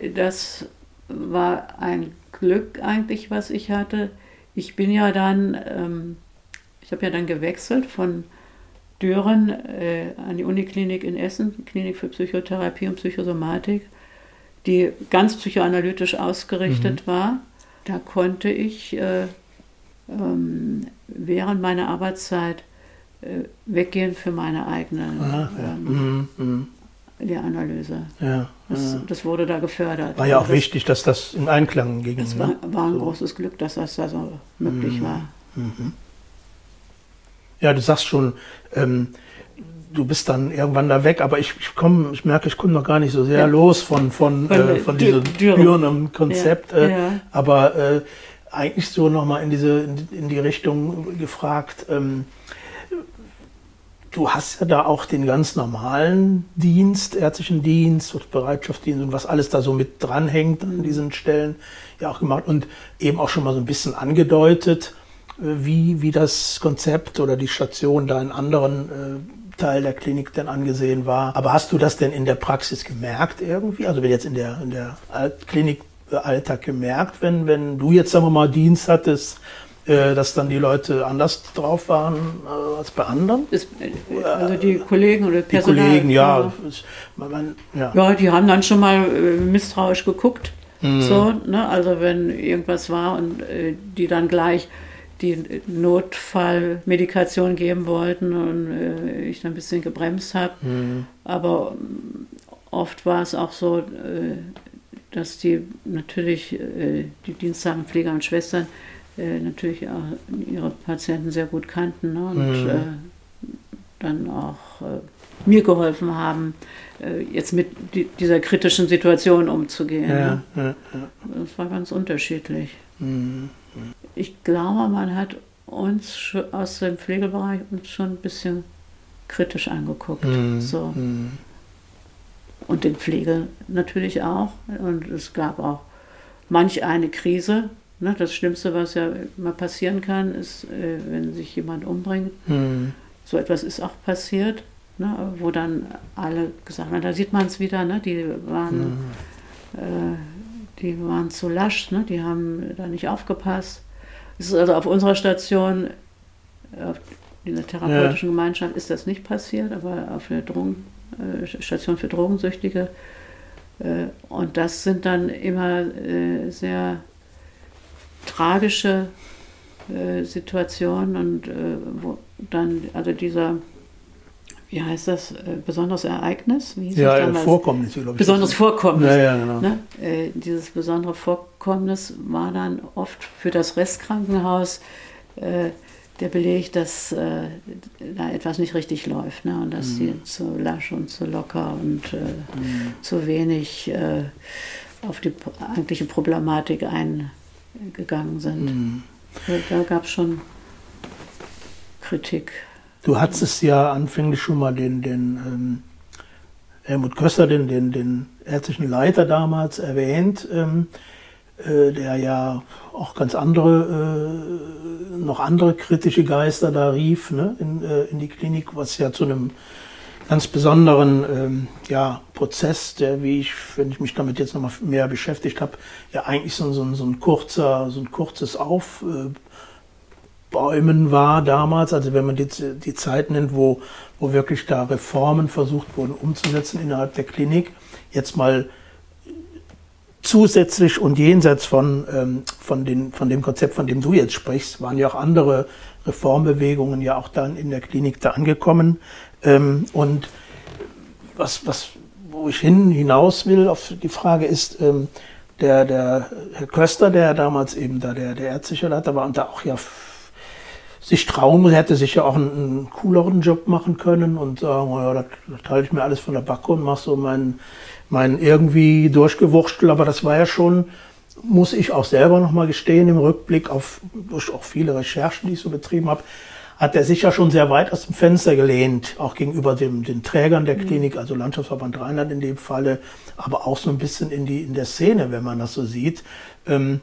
Ja. Das war ein Glück eigentlich, was ich hatte. Ich bin ja dann, ähm, ich habe ja dann gewechselt von Düren äh, an die Uniklinik in Essen, Klinik für Psychotherapie und Psychosomatik, die ganz psychoanalytisch ausgerichtet mhm. war. Da konnte ich äh, ähm, während meiner Arbeitszeit äh, weggehen für meine eigene ah, ja. ähm, mhm, mhm. Lehranalyse. Ja, das, ja. das, wurde da gefördert. War ja auch das, wichtig, dass das in Einklang ging. Es war, ne? war, ein so. großes Glück, dass das da so möglich mhm. war. Ja, du sagst schon, ähm, du bist dann irgendwann da weg, aber ich, ich komme, ich merke, ich komme noch gar nicht so sehr ja. los von, von, äh, von diesem Düren Konzept. Ja. Äh, ja. Aber äh, eigentlich so nochmal in diese, in, die Richtung gefragt, ähm, du hast ja da auch den ganz normalen Dienst, ärztlichen Dienst, Bereitschaftsdienst und was alles da so mit dranhängt an diesen Stellen ja auch gemacht und eben auch schon mal so ein bisschen angedeutet wie, wie das Konzept oder die Station da in anderen äh, Teil der Klinik denn angesehen war. Aber hast du das denn in der Praxis gemerkt irgendwie? Also wenn jetzt in der, in der Klinik Alltag gemerkt, wenn, wenn du jetzt, sagen wir mal, Dienst hattest, äh, dass dann die Leute anders drauf waren äh, als bei anderen? Äh, also die Kollegen oder Personal? Die Kollegen, ja. Man, ja. ja. die haben dann schon mal misstrauisch geguckt. Mhm. So, ne? Also wenn irgendwas war und die dann gleich die Notfallmedikation geben wollten und äh, ich dann ein bisschen gebremst habe. Mhm. Aber ähm, oft war es auch so, äh, dass die natürlich, äh, die dienstsamen Pfleger und Schwestern, äh, natürlich auch ihre Patienten sehr gut kannten ne? und mhm. Äh, dann auch äh, mir geholfen haben, jetzt mit die, dieser kritischen Situation umzugehen. Ja, ne? ja, ja. Das war ganz unterschiedlich. Mhm ich glaube, man hat uns aus dem Pflegebereich uns schon ein bisschen kritisch angeguckt. Mm, so. Mm. Und den Pflege natürlich auch. Und es gab auch manch eine Krise. Ne? Das Schlimmste, was ja mal passieren kann, ist, äh, wenn sich jemand umbringt. Mm. So etwas ist auch passiert, ne? wo dann alle gesagt haben, da sieht man es wieder, ne? die waren, äh, die waren zu lasch, ne? die haben da nicht aufgepasst. Es ist also auf unserer Station, auf dieser therapeutischen ja. Gemeinschaft ist das nicht passiert, aber auf der Drogen, äh, Station für Drogensüchtige. Äh, und das sind dann immer äh, sehr tragische Situationen und wo dann, also dieser wie heißt das, besonderes Ereignis? Ja, Vorkommnis, glaube ich. Besonderes Vorkommnis. Ja, ja, genau. Ne? Äh, dieses besondere Vorkommnis war dann oft für das Restkrankenhaus äh, der Beleg, dass äh, da etwas nicht richtig läuft ne? und dass mhm. sie zu lasch und zu locker und äh, mhm. zu wenig äh, auf die eigentliche Problematik eingegangen sind. Mhm. Da gab es schon Kritik. Du hattest ja anfänglich schon mal den, den ähm, Helmut Köster, den, den, den ärztlichen Leiter damals erwähnt, ähm, äh, der ja auch ganz andere, äh, noch andere kritische Geister da rief ne, in, äh, in die Klinik, was ja zu einem ganz besonderen ähm, ja, Prozess, der, wie ich, wenn ich mich damit jetzt nochmal mehr beschäftigt habe, ja eigentlich so, so, so ein kurzer, so ein kurzes Aufbäumen war damals. Also wenn man die, die Zeit nennt, wo, wo wirklich da Reformen versucht wurden umzusetzen innerhalb der Klinik, jetzt mal zusätzlich und jenseits von, ähm, von, den, von dem Konzept, von dem du jetzt sprichst, waren ja auch andere Reformbewegungen ja auch dann in der Klinik da angekommen. Ähm, und was, was, wo ich hin hinaus will auf die Frage ist, ähm, der, der Herr Köster, der damals eben da der, der ärztliche Leiter war und da auch ja sich trauen muss, hätte sicher auch einen, einen, cooleren Job machen können und sagen, ja, das, das teile ich mir alles von der Backe und mache so meinen mein irgendwie durchgewurschtelt, aber das war ja schon, muss ich auch selber nochmal gestehen, im Rückblick auf durch auch viele Recherchen, die ich so betrieben habe, hat er sich ja schon sehr weit aus dem Fenster gelehnt, auch gegenüber dem, den Trägern der mhm. Klinik, also Landschaftsverband Rheinland in dem Falle, aber auch so ein bisschen in, die, in der Szene, wenn man das so sieht. Ähm,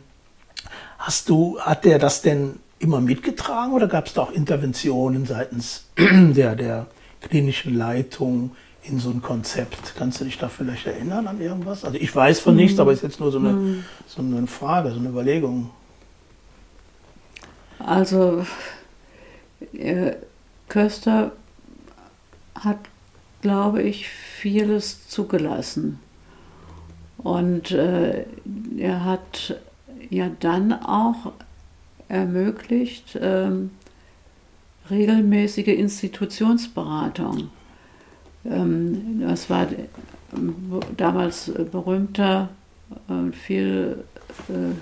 hast du, hat der das denn immer mitgetragen oder gab es da auch Interventionen seitens der, der klinischen Leitung in so ein Konzept? Kannst du dich da vielleicht erinnern an irgendwas? Also ich weiß von nichts, aber es ist jetzt nur so eine, mhm. so eine Frage, so eine Überlegung. Also äh, Köster hat, glaube ich, vieles zugelassen. Und äh, er hat ja dann auch ermöglicht ähm, regelmäßige Institutionsberatung. Ähm, das war damals berühmter und viel äh,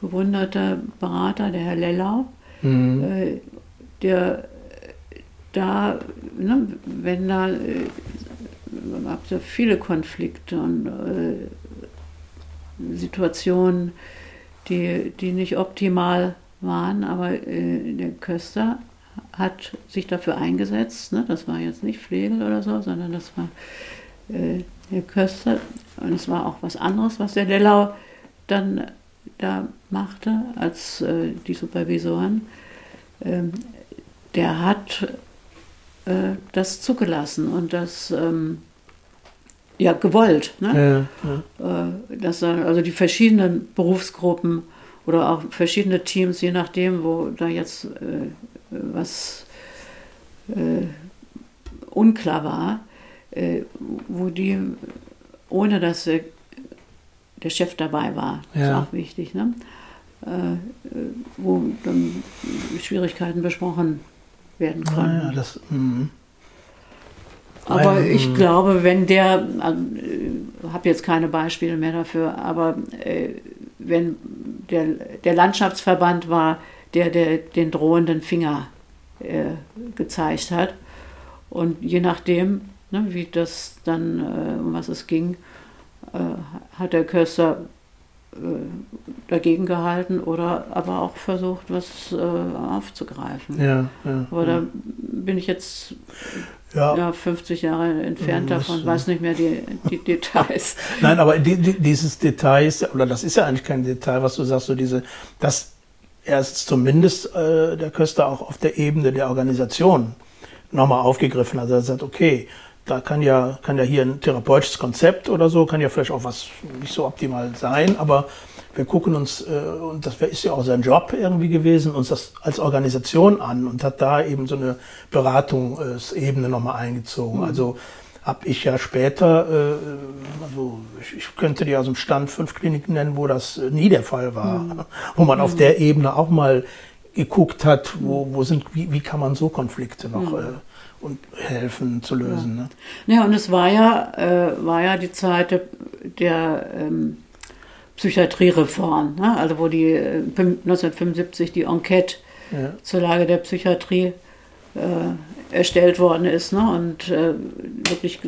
bewunderter Berater, der Herr Lellau. Mhm. Äh, der da, ne, wenn da, äh, es ja viele Konflikte und äh, Situationen, die, die nicht optimal waren, aber äh, der Köster hat sich dafür eingesetzt, ne? das war jetzt nicht Pflegel oder so, sondern das war äh, der Köster und es war auch was anderes, was der Lellau dann da machte als äh, die Supervisoren. Ähm, der hat äh, das zugelassen und das ähm, ja gewollt. Ne? Ja, ja. Äh, dass also die verschiedenen Berufsgruppen oder auch verschiedene Teams, je nachdem, wo da jetzt äh, was äh, unklar war, äh, wo die, ohne dass der Chef dabei war, ja. ist auch wichtig, ne? Äh, wo dann Schwierigkeiten besprochen werden können. Ja, das, mm. aber ich glaube, wenn der, also, habe jetzt keine Beispiele mehr dafür, aber äh, wenn der, der Landschaftsverband war, der, der den drohenden Finger äh, gezeigt hat. Und je nachdem, ne, wie das dann, äh, um was es ging, äh, hat der Köster dagegen gehalten oder aber auch versucht, was äh, aufzugreifen. Ja, ja, aber da bin ich jetzt ja. ja 50 Jahre entfernt das, davon, weiß nicht mehr die, die Details. Nein, aber die, die, dieses Detail ist, oder das ist ja eigentlich kein Detail, was du sagst, so diese, dass er ist zumindest äh, der Köster auch auf der Ebene der Organisation nochmal aufgegriffen. Also er sagt, okay, da kann ja, kann ja hier ein therapeutisches Konzept oder so, kann ja vielleicht auch was nicht so optimal sein, aber wir gucken uns, äh, und das ist ja auch sein Job irgendwie gewesen, uns das als Organisation an und hat da eben so eine Beratungsebene nochmal eingezogen. Mhm. Also habe ich ja später, äh, also ich, ich, könnte dir aus dem Stand fünf Kliniken nennen, wo das nie der Fall war, mhm. wo man mhm. auf der Ebene auch mal geguckt hat, wo, wo sind, wie, wie kann man so Konflikte noch mhm. äh, und helfen zu lösen. Ja, ne? ja und es war ja, äh, war ja die Zeit der, ähm, Psychiatriereform, ne? also wo die äh, 1975 die Enquete ja. zur Lage der Psychiatrie äh, erstellt worden ist ne? und äh, wirklich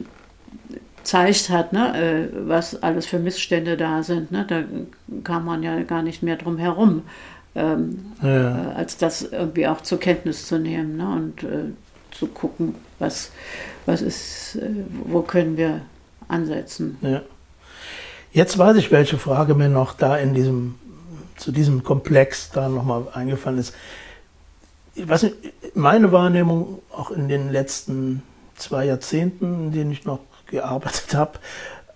gezeigt hat, ne? Äh, was alles für Missstände da sind. Ne? Da kam man ja gar nicht mehr drum herum, ähm, ja. Äh, als das irgendwie auch zur Kenntnis zu nehmen. Ne? Und äh, zu gucken, was, was ist, äh, wo können wir ansetzen. Ja. Jetzt weiß ich, welche Frage mir noch da in diesem, zu diesem Komplex da nochmal eingefallen ist. Nicht, meine Wahrnehmung auch in den letzten zwei Jahrzehnten, in denen ich noch gearbeitet habe,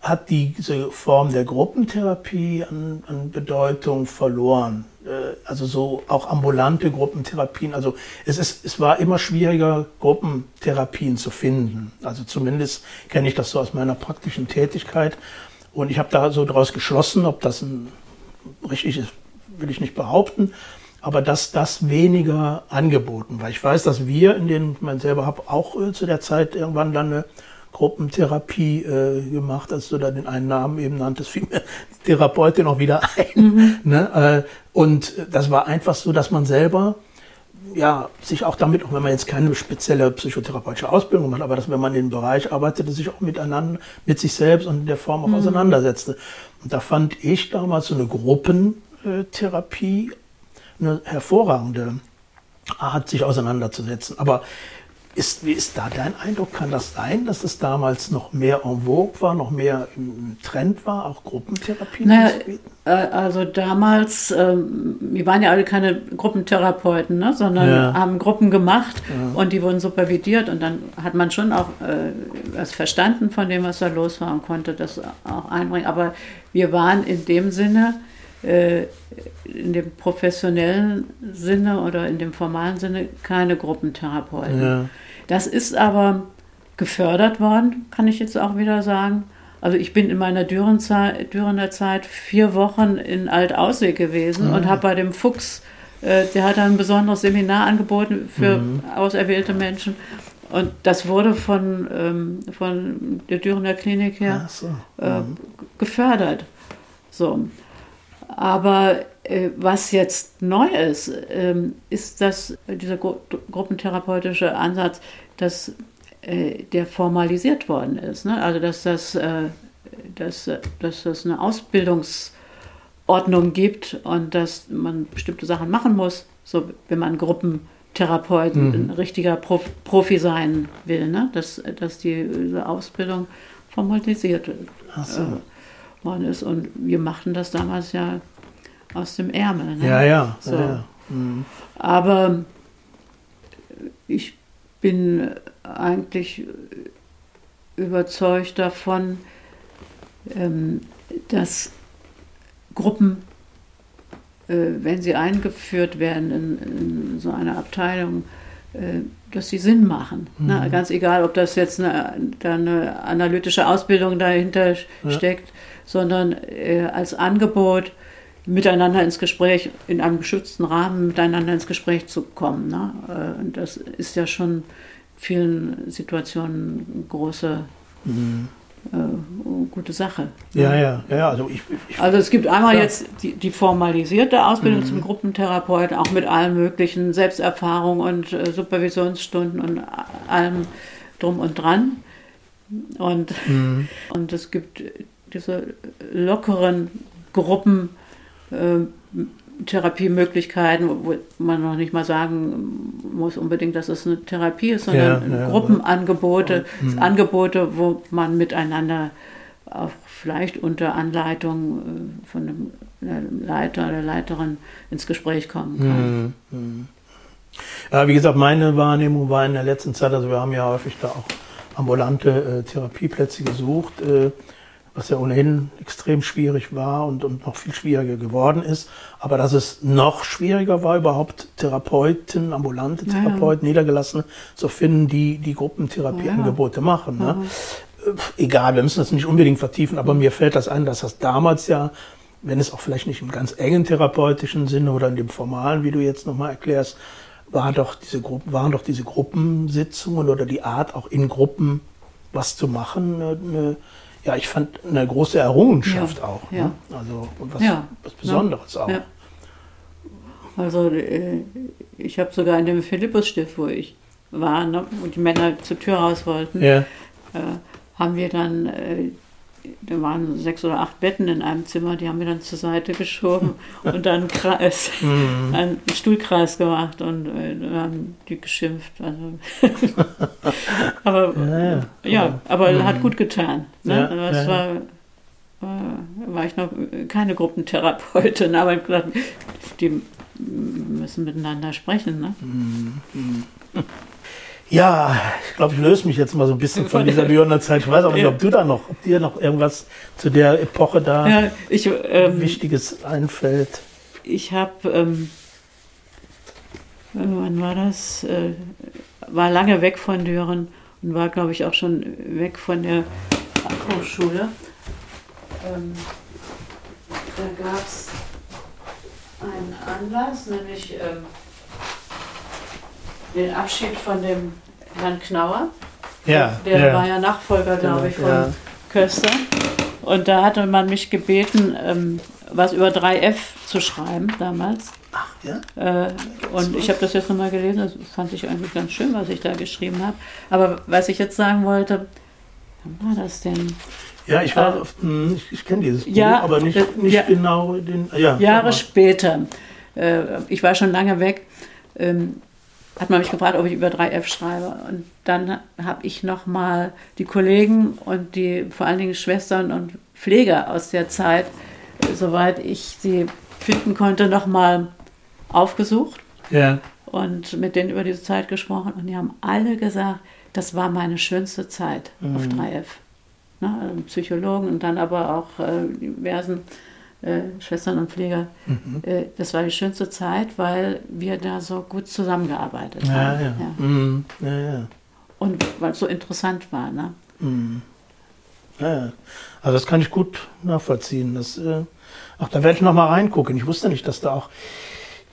hat diese Form der Gruppentherapie an, an Bedeutung verloren. Äh, also so auch ambulante Gruppentherapien. Also es, ist, es war immer schwieriger, Gruppentherapien zu finden. Also zumindest kenne ich das so aus meiner praktischen Tätigkeit. Und ich habe da so daraus geschlossen, ob das ein, richtig ist, will ich nicht behaupten, aber dass das weniger angeboten war. Ich weiß, dass wir in den, ich meine selber habe auch äh, zu der Zeit irgendwann dann eine Gruppentherapie äh, gemacht, als du da den einen Namen eben nanntest, fiel mir die Therapeutin auch wieder ein. Mhm. Ne? Äh, und das war einfach so, dass man selber ja, sich auch damit, auch wenn man jetzt keine spezielle psychotherapeutische Ausbildung macht, aber dass wenn man in dem Bereich arbeitete, sich auch miteinander, mit sich selbst und in der Form auch mhm. auseinandersetzte. Und da fand ich damals so eine Gruppentherapie eine hervorragende Art, sich auseinanderzusetzen. Aber ist, wie ist da dein Eindruck? Kann das sein, dass es damals noch mehr en vogue war, noch mehr im Trend war, auch Gruppentherapien naja, anzubieten? Äh, also damals, ähm, wir waren ja alle keine Gruppentherapeuten, ne, sondern ja. haben Gruppen gemacht ja. und die wurden supervidiert und dann hat man schon auch äh, was verstanden von dem, was da los war und konnte das auch einbringen. Aber wir waren in dem Sinne, in dem professionellen Sinne oder in dem formalen Sinne keine Gruppentherapeuten. Ja. Das ist aber gefördert worden, kann ich jetzt auch wieder sagen. Also ich bin in meiner Dürener Zeit vier Wochen in Alt-Aussee gewesen mhm. und habe bei dem Fuchs, äh, der hat ein besonderes Seminar angeboten für mhm. auserwählte Menschen. Und das wurde von, ähm, von der Dürener Klinik her so. äh, mhm. gefördert. So. Aber äh, was jetzt neu ist, ähm, ist, dass dieser Gru gruppentherapeutische Ansatz, dass äh, der formalisiert worden ist. Ne? Also dass das, äh, dass, dass das eine Ausbildungsordnung gibt und dass man bestimmte Sachen machen muss, so wenn man Gruppentherapeuten, mhm. ein richtiger Prof Profi sein will, ne? dass, dass die, diese Ausbildung formalisiert so. Worden ist. Und wir machten das damals ja aus dem Ärmel. Ne? Ja, ja. So. ja. Mhm. Aber ich bin eigentlich überzeugt davon, ähm, dass Gruppen, äh, wenn sie eingeführt werden in, so eine Abteilung, äh, dass sie Sinn machen. Mhm. Ganz egal, ob das jetzt eine, eine analytische Ausbildung dahinter ja. steckt, sondern äh, als Angebot miteinander ins Gespräch, in einem geschützten Rahmen miteinander ins Gespräch zu kommen. Ne? Und das ist ja schon vielen Situationen große, mhm. äh, gute Sache. Ja, ja, ja. Also, ich, ich, also es gibt einmal ja. jetzt die, die, formalisierte Ausbildung mhm. zum Gruppentherapeuten, auch mit allen möglichen Selbsterfahrungen und äh, Supervisionsstunden und allem drum und dran. Und, mhm. und es gibt diese lockeren Gruppen, äh, Therapiemöglichkeiten, wo man noch nicht mal sagen muss unbedingt, dass es eine Therapie ist, sondern ja, ja, Gruppenangebote, ja. Angebote, wo man miteinander auch vielleicht unter Anleitung äh, von einem Leiter oder Leiterin ins Gespräch kommen kann. Mhm. mhm. Ja, wie gesagt, meine Wahrnehmung war in der letzten Zeit, also wir haben ja häufig da auch ambulante äh, Therapieplätze gesucht. Äh, was ja ohnehin extrem schwierig war und, und noch viel schwieriger geworden ist. Aber dass es noch schwieriger war, überhaupt Therapeuten, ambulante Therapeuten, ja, ja. Niedergelassene zu finden, die die Gruppentherapieangebote ja. machen. Ne? Äh, egal, wir müssen das nicht unbedingt vertiefen, aber mir fällt das ein, dass das damals ja, wenn es auch vielleicht nicht im ganz engen therapeutischen Sinne oder in dem formalen, wie du jetzt nochmal erklärst, war doch diese Gruppen, waren doch diese Gruppensitzungen oder die Art, auch in Gruppen was zu machen, eine, ja, ich fand eine große Errungenschaft ja, auch. Ja. Ne? Also und was, ja, was Besonderes auch. Also äh, ich habe sogar in dem Philippusstift, wo ich war, ne, wo die Männer zur Tür raus wollten, äh, haben wir dann äh, da waren sechs oder acht Betten in einem Zimmer, die haben wir dann zur Seite geschoben und dann einen, Kreis, mhm. einen Stuhlkreis gemacht und äh, haben die geschimpft. Also aber ja, ja. ja aber mhm. hat gut getan. Ne? Ja, das war, war, war ich noch keine Gruppentherapeutin, aber ich gedacht, die müssen miteinander sprechen. Ne? Mhm. Ja, ich glaube, ich löse mich jetzt mal so ein bisschen von dieser Björner-Zeit. Ich weiß auch nicht, ob du da noch, ob dir noch irgendwas zu der Epoche da ja, ich, ähm, Wichtiges einfällt. Ich habe, ähm, wann war das? Äh, war lange weg von Düren und war, glaube ich, auch schon weg von der Fachhochschule. Ähm, da gab es einen Anlass, nämlich ähm, den Abschied von dem Herrn Knauer. Ja, der ja. war ja Nachfolger, glaube ich, von ja. Köster. Und da hatte man mich gebeten, ähm, was über 3F zu schreiben damals. Ach, ja? Äh, und ich habe das jetzt nochmal gelesen, das fand ich eigentlich ganz schön, was ich da geschrieben habe. Aber was ich jetzt sagen wollte, wann war das denn? Ja, ich war, äh, ich, ich kenne dieses Buch, ja, aber nicht, äh, nicht ja, genau den. Ja, Jahre später, äh, ich war schon lange weg. Ähm, hat man mich gefragt, ob ich über 3F schreibe. Und dann habe ich nochmal die Kollegen und die vor allen Dingen Schwestern und Pfleger aus der Zeit, soweit ich sie finden konnte, nochmal aufgesucht. Ja. Und mit denen über diese Zeit gesprochen. Und die haben alle gesagt, das war meine schönste Zeit mhm. auf 3F. Ne, also Psychologen und dann aber auch äh, diversen äh, Schwestern und Pfleger. Mhm. Äh, das war die schönste Zeit, weil wir da so gut zusammengearbeitet ja, haben. Ja. Ja. Mhm. ja, ja. Und weil es so interessant war. Ne? Mhm. Ja, also das kann ich gut nachvollziehen. Das, äh, ach, da werde ich noch mal reingucken. Ich wusste nicht, dass da auch,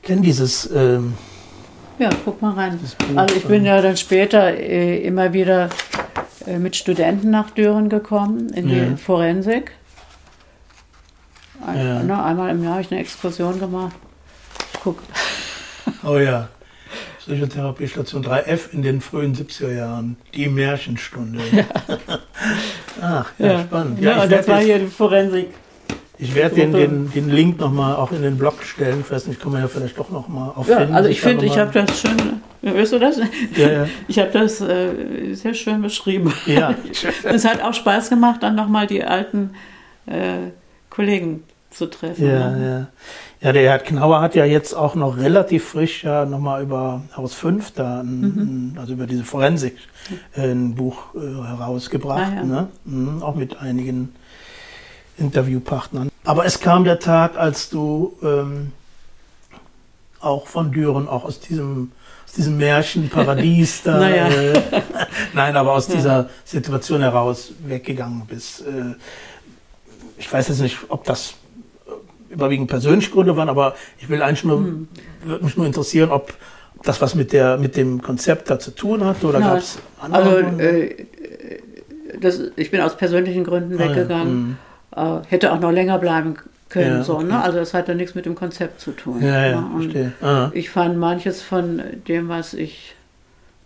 ich kenne dieses... Ähm, ja, guck mal rein. Also ich bin ja dann später äh, immer wieder mit Studenten nach Düren gekommen in die Forensik. Ein, ja. ne, einmal im Jahr habe ich eine Exkursion gemacht. Ich guck. Oh ja. Psychotherapiestation 3F in den frühen 70er Jahren. Die Märchenstunde. Ja. Ach, ja, ja. spannend. Ja, ja das war hier die Forensik. Ich werde den, den, den Link nochmal auch in den Blog stellen. Ich weiß nicht, kann man ja vielleicht doch nochmal auffinden. Ja, also ich finde, ich habe das schön, weißt du das? Ja, ja. Ich habe das äh, sehr schön beschrieben. Ja. es hat auch Spaß gemacht, dann nochmal die alten äh, Kollegen zu treffen. Ja, ne? ja. Ja, der Herr Knauer hat ja jetzt auch noch relativ frisch ja nochmal über Haus 5 da, ein, mhm. also über diese Forensik, äh, ein Buch äh, herausgebracht, ah, ja. ne? Mhm, auch mit einigen Interviewpartnern. Aber es kam der Tag, als du ähm, auch von Düren, auch aus diesem aus diesem Märchenparadies da, naja. äh, nein, aber aus dieser Situation heraus weggegangen bist. Äh, ich weiß jetzt nicht, ob das überwiegend persönliche Gründe waren, aber ich will eigentlich nur, hm. würde mich nur interessieren, ob das was mit der mit dem Konzept da zu tun hat oder gab es andere also, Gründe? Äh, das, ich bin aus persönlichen Gründen weggegangen. Ah, ja. Hm. äh, hätte auch noch länger bleiben können. Ja, so, okay. ne? Also das hat ja nichts mit dem Konzept zu tun. Ja, ja, ne? verstehe. Ah. Ich fand manches von dem, was ich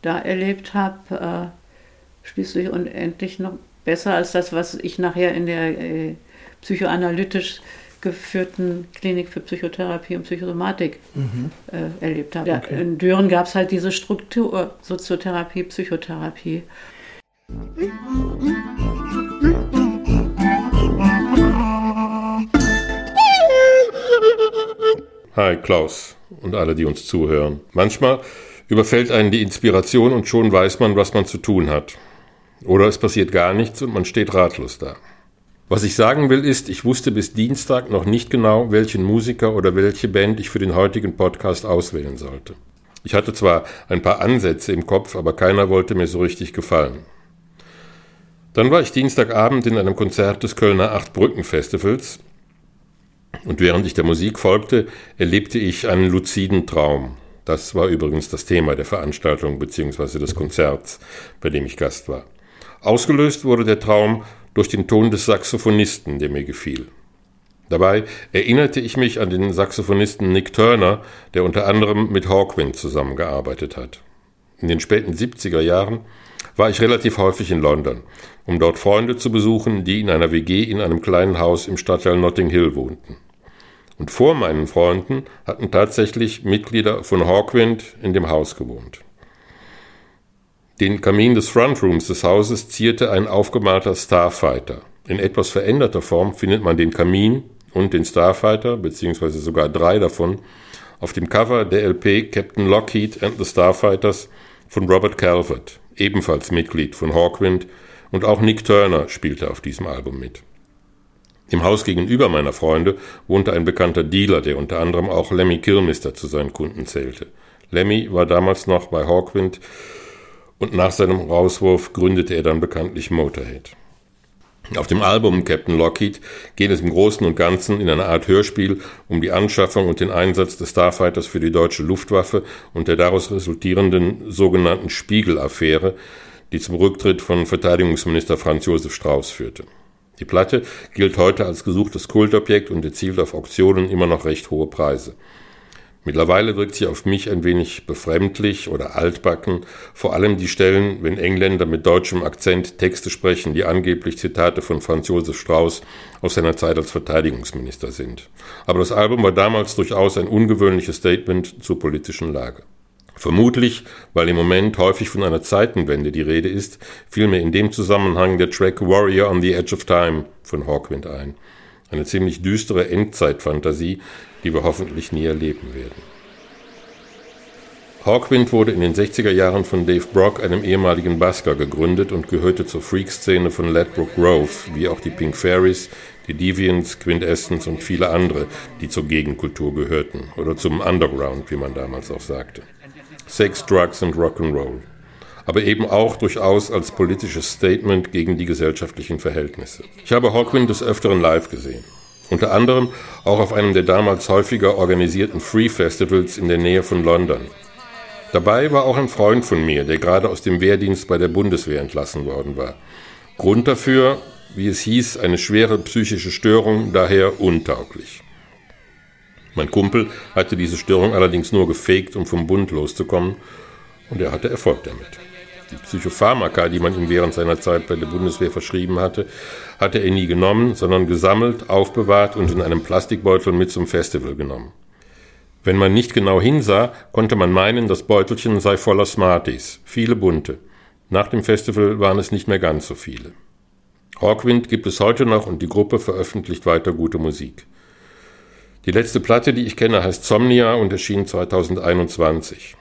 da erlebt habe, äh, schließlich und endlich noch besser als das, was ich nachher in der äh, psychoanalytisch geführten Klinik für Psychotherapie und Psychosomatik mhm. äh, erlebt habe. Okay. In Düren gab es halt diese Struktur, Soziotherapie, Psychotherapie. Hi Klaus und alle, die uns zuhören. Manchmal überfällt einen die Inspiration und schon weiß man, was man zu tun hat. Oder es passiert gar nichts und man steht ratlos da. Was ich sagen will ist, ich wusste bis Dienstag noch nicht genau, welchen Musiker oder welche Band ich für den heutigen Podcast auswählen sollte. Ich hatte zwar ein paar Ansätze im Kopf, aber keiner wollte mir so richtig gefallen. Dann war ich Dienstagabend in einem Konzert des Kölner Achtbrücken-Festivals und während ich der Musik folgte, erlebte ich einen luziden Traum. Das war übrigens das Thema der Veranstaltung bzw. des Konzerts, bei dem ich Gast war. Ausgelöst wurde der Traum durch den Ton des Saxophonisten, der mir gefiel. Dabei erinnerte ich mich an den Saxophonisten Nick Turner, der unter anderem mit Hawkwind zusammengearbeitet hat. In den späten 70er Jahren war ich relativ häufig in London, um dort Freunde zu besuchen, die in einer WG in einem kleinen Haus im Stadtteil Notting Hill wohnten. Und vor meinen Freunden hatten tatsächlich Mitglieder von Hawkwind in dem Haus gewohnt. Den Kamin des Frontrooms des Hauses zierte ein aufgemalter Starfighter. In etwas veränderter Form findet man den Kamin und den Starfighter, beziehungsweise sogar drei davon, auf dem Cover der LP Captain Lockheed and the Starfighters von Robert Calvert, ebenfalls Mitglied von Hawkwind, und auch Nick Turner spielte auf diesem Album mit. Im Haus gegenüber meiner Freunde wohnte ein bekannter Dealer, der unter anderem auch Lemmy Kilmister zu seinen Kunden zählte. Lemmy war damals noch bei Hawkwind und nach seinem Rauswurf gründete er dann bekanntlich Motorhead. Auf dem Album Captain Lockheed geht es im Großen und Ganzen in einer Art Hörspiel um die Anschaffung und den Einsatz des Starfighters für die deutsche Luftwaffe und der daraus resultierenden sogenannten Spiegel-Affäre, die zum Rücktritt von Verteidigungsminister Franz Josef Strauß führte. Die Platte gilt heute als gesuchtes Kultobjekt und erzielt auf Auktionen immer noch recht hohe Preise. Mittlerweile wirkt sie auf mich ein wenig befremdlich oder altbacken, vor allem die Stellen, wenn Engländer mit deutschem Akzent Texte sprechen, die angeblich Zitate von Franz Josef Strauß aus seiner Zeit als Verteidigungsminister sind. Aber das Album war damals durchaus ein ungewöhnliches Statement zur politischen Lage. Vermutlich, weil im Moment häufig von einer Zeitenwende die Rede ist, fiel mir in dem Zusammenhang der Track Warrior on the Edge of Time von Hawkwind ein. Eine ziemlich düstere Endzeitfantasie, die wir hoffentlich nie erleben werden. Hawkwind wurde in den 60er Jahren von Dave Brock, einem ehemaligen Basker, gegründet und gehörte zur Freak-Szene von Ladbroke Grove, wie auch die Pink Fairies, die Deviants, Quintessence und viele andere, die zur Gegenkultur gehörten oder zum Underground, wie man damals auch sagte. Sex, Drugs und Rock'n'Roll. Aber eben auch durchaus als politisches Statement gegen die gesellschaftlichen Verhältnisse. Ich habe Hawkwind des Öfteren live gesehen. Unter anderem auch auf einem der damals häufiger organisierten Free Festivals in der Nähe von London. Dabei war auch ein Freund von mir, der gerade aus dem Wehrdienst bei der Bundeswehr entlassen worden war. Grund dafür, wie es hieß, eine schwere psychische Störung, daher untauglich. Mein Kumpel hatte diese Störung allerdings nur gefegt, um vom Bund loszukommen, und er hatte Erfolg damit. Die Psychopharmaka, die man ihm während seiner Zeit bei der Bundeswehr verschrieben hatte, hatte er nie genommen, sondern gesammelt, aufbewahrt und in einem Plastikbeutel mit zum Festival genommen. Wenn man nicht genau hinsah, konnte man meinen, das Beutelchen sei voller Smarties, viele bunte. Nach dem Festival waren es nicht mehr ganz so viele. Hawkwind gibt es heute noch und die Gruppe veröffentlicht weiter gute Musik. Die letzte Platte, die ich kenne, heißt Somnia und erschien 2021.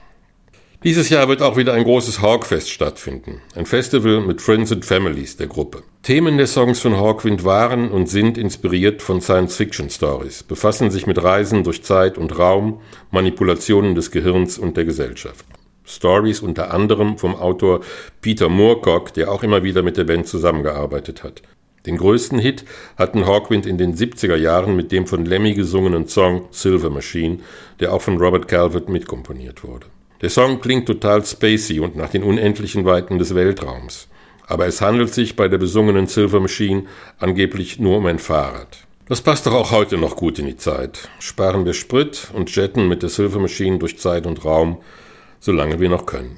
Dieses Jahr wird auch wieder ein großes Hawkfest stattfinden. Ein Festival mit Friends and Families der Gruppe. Themen der Songs von Hawkwind waren und sind inspiriert von Science-Fiction-Stories, befassen sich mit Reisen durch Zeit und Raum, Manipulationen des Gehirns und der Gesellschaft. Stories unter anderem vom Autor Peter Moorcock, der auch immer wieder mit der Band zusammengearbeitet hat. Den größten Hit hatten Hawkwind in den 70er Jahren mit dem von Lemmy gesungenen Song Silver Machine, der auch von Robert Calvert mitkomponiert wurde. Der Song klingt total spacey und nach den unendlichen Weiten des Weltraums. Aber es handelt sich bei der besungenen Silver Machine angeblich nur um ein Fahrrad. Das passt doch auch heute noch gut in die Zeit. Sparen wir Sprit und jetten mit der Silver Machine durch Zeit und Raum, solange wir noch können.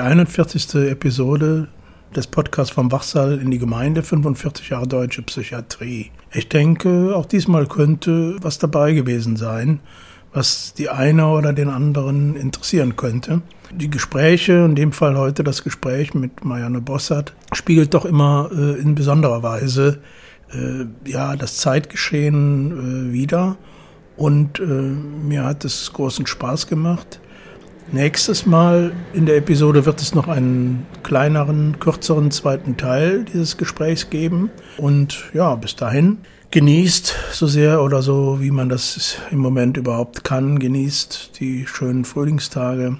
Die 41. Episode des Podcasts vom Wachsaal in die Gemeinde, 45 Jahre deutsche Psychiatrie. Ich denke, auch diesmal könnte was dabei gewesen sein, was die eine oder den anderen interessieren könnte. Die Gespräche, in dem Fall heute das Gespräch mit Marianne Bossert, spiegelt doch immer äh, in besonderer Weise äh, ja, das Zeitgeschehen äh, wieder. Und äh, mir hat es großen Spaß gemacht. Nächstes Mal in der Episode wird es noch einen kleineren, kürzeren zweiten Teil dieses Gesprächs geben. Und ja, bis dahin genießt so sehr oder so, wie man das im Moment überhaupt kann, genießt die schönen Frühlingstage.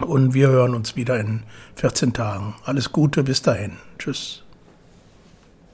Und wir hören uns wieder in 14 Tagen. Alles Gute, bis dahin. Tschüss.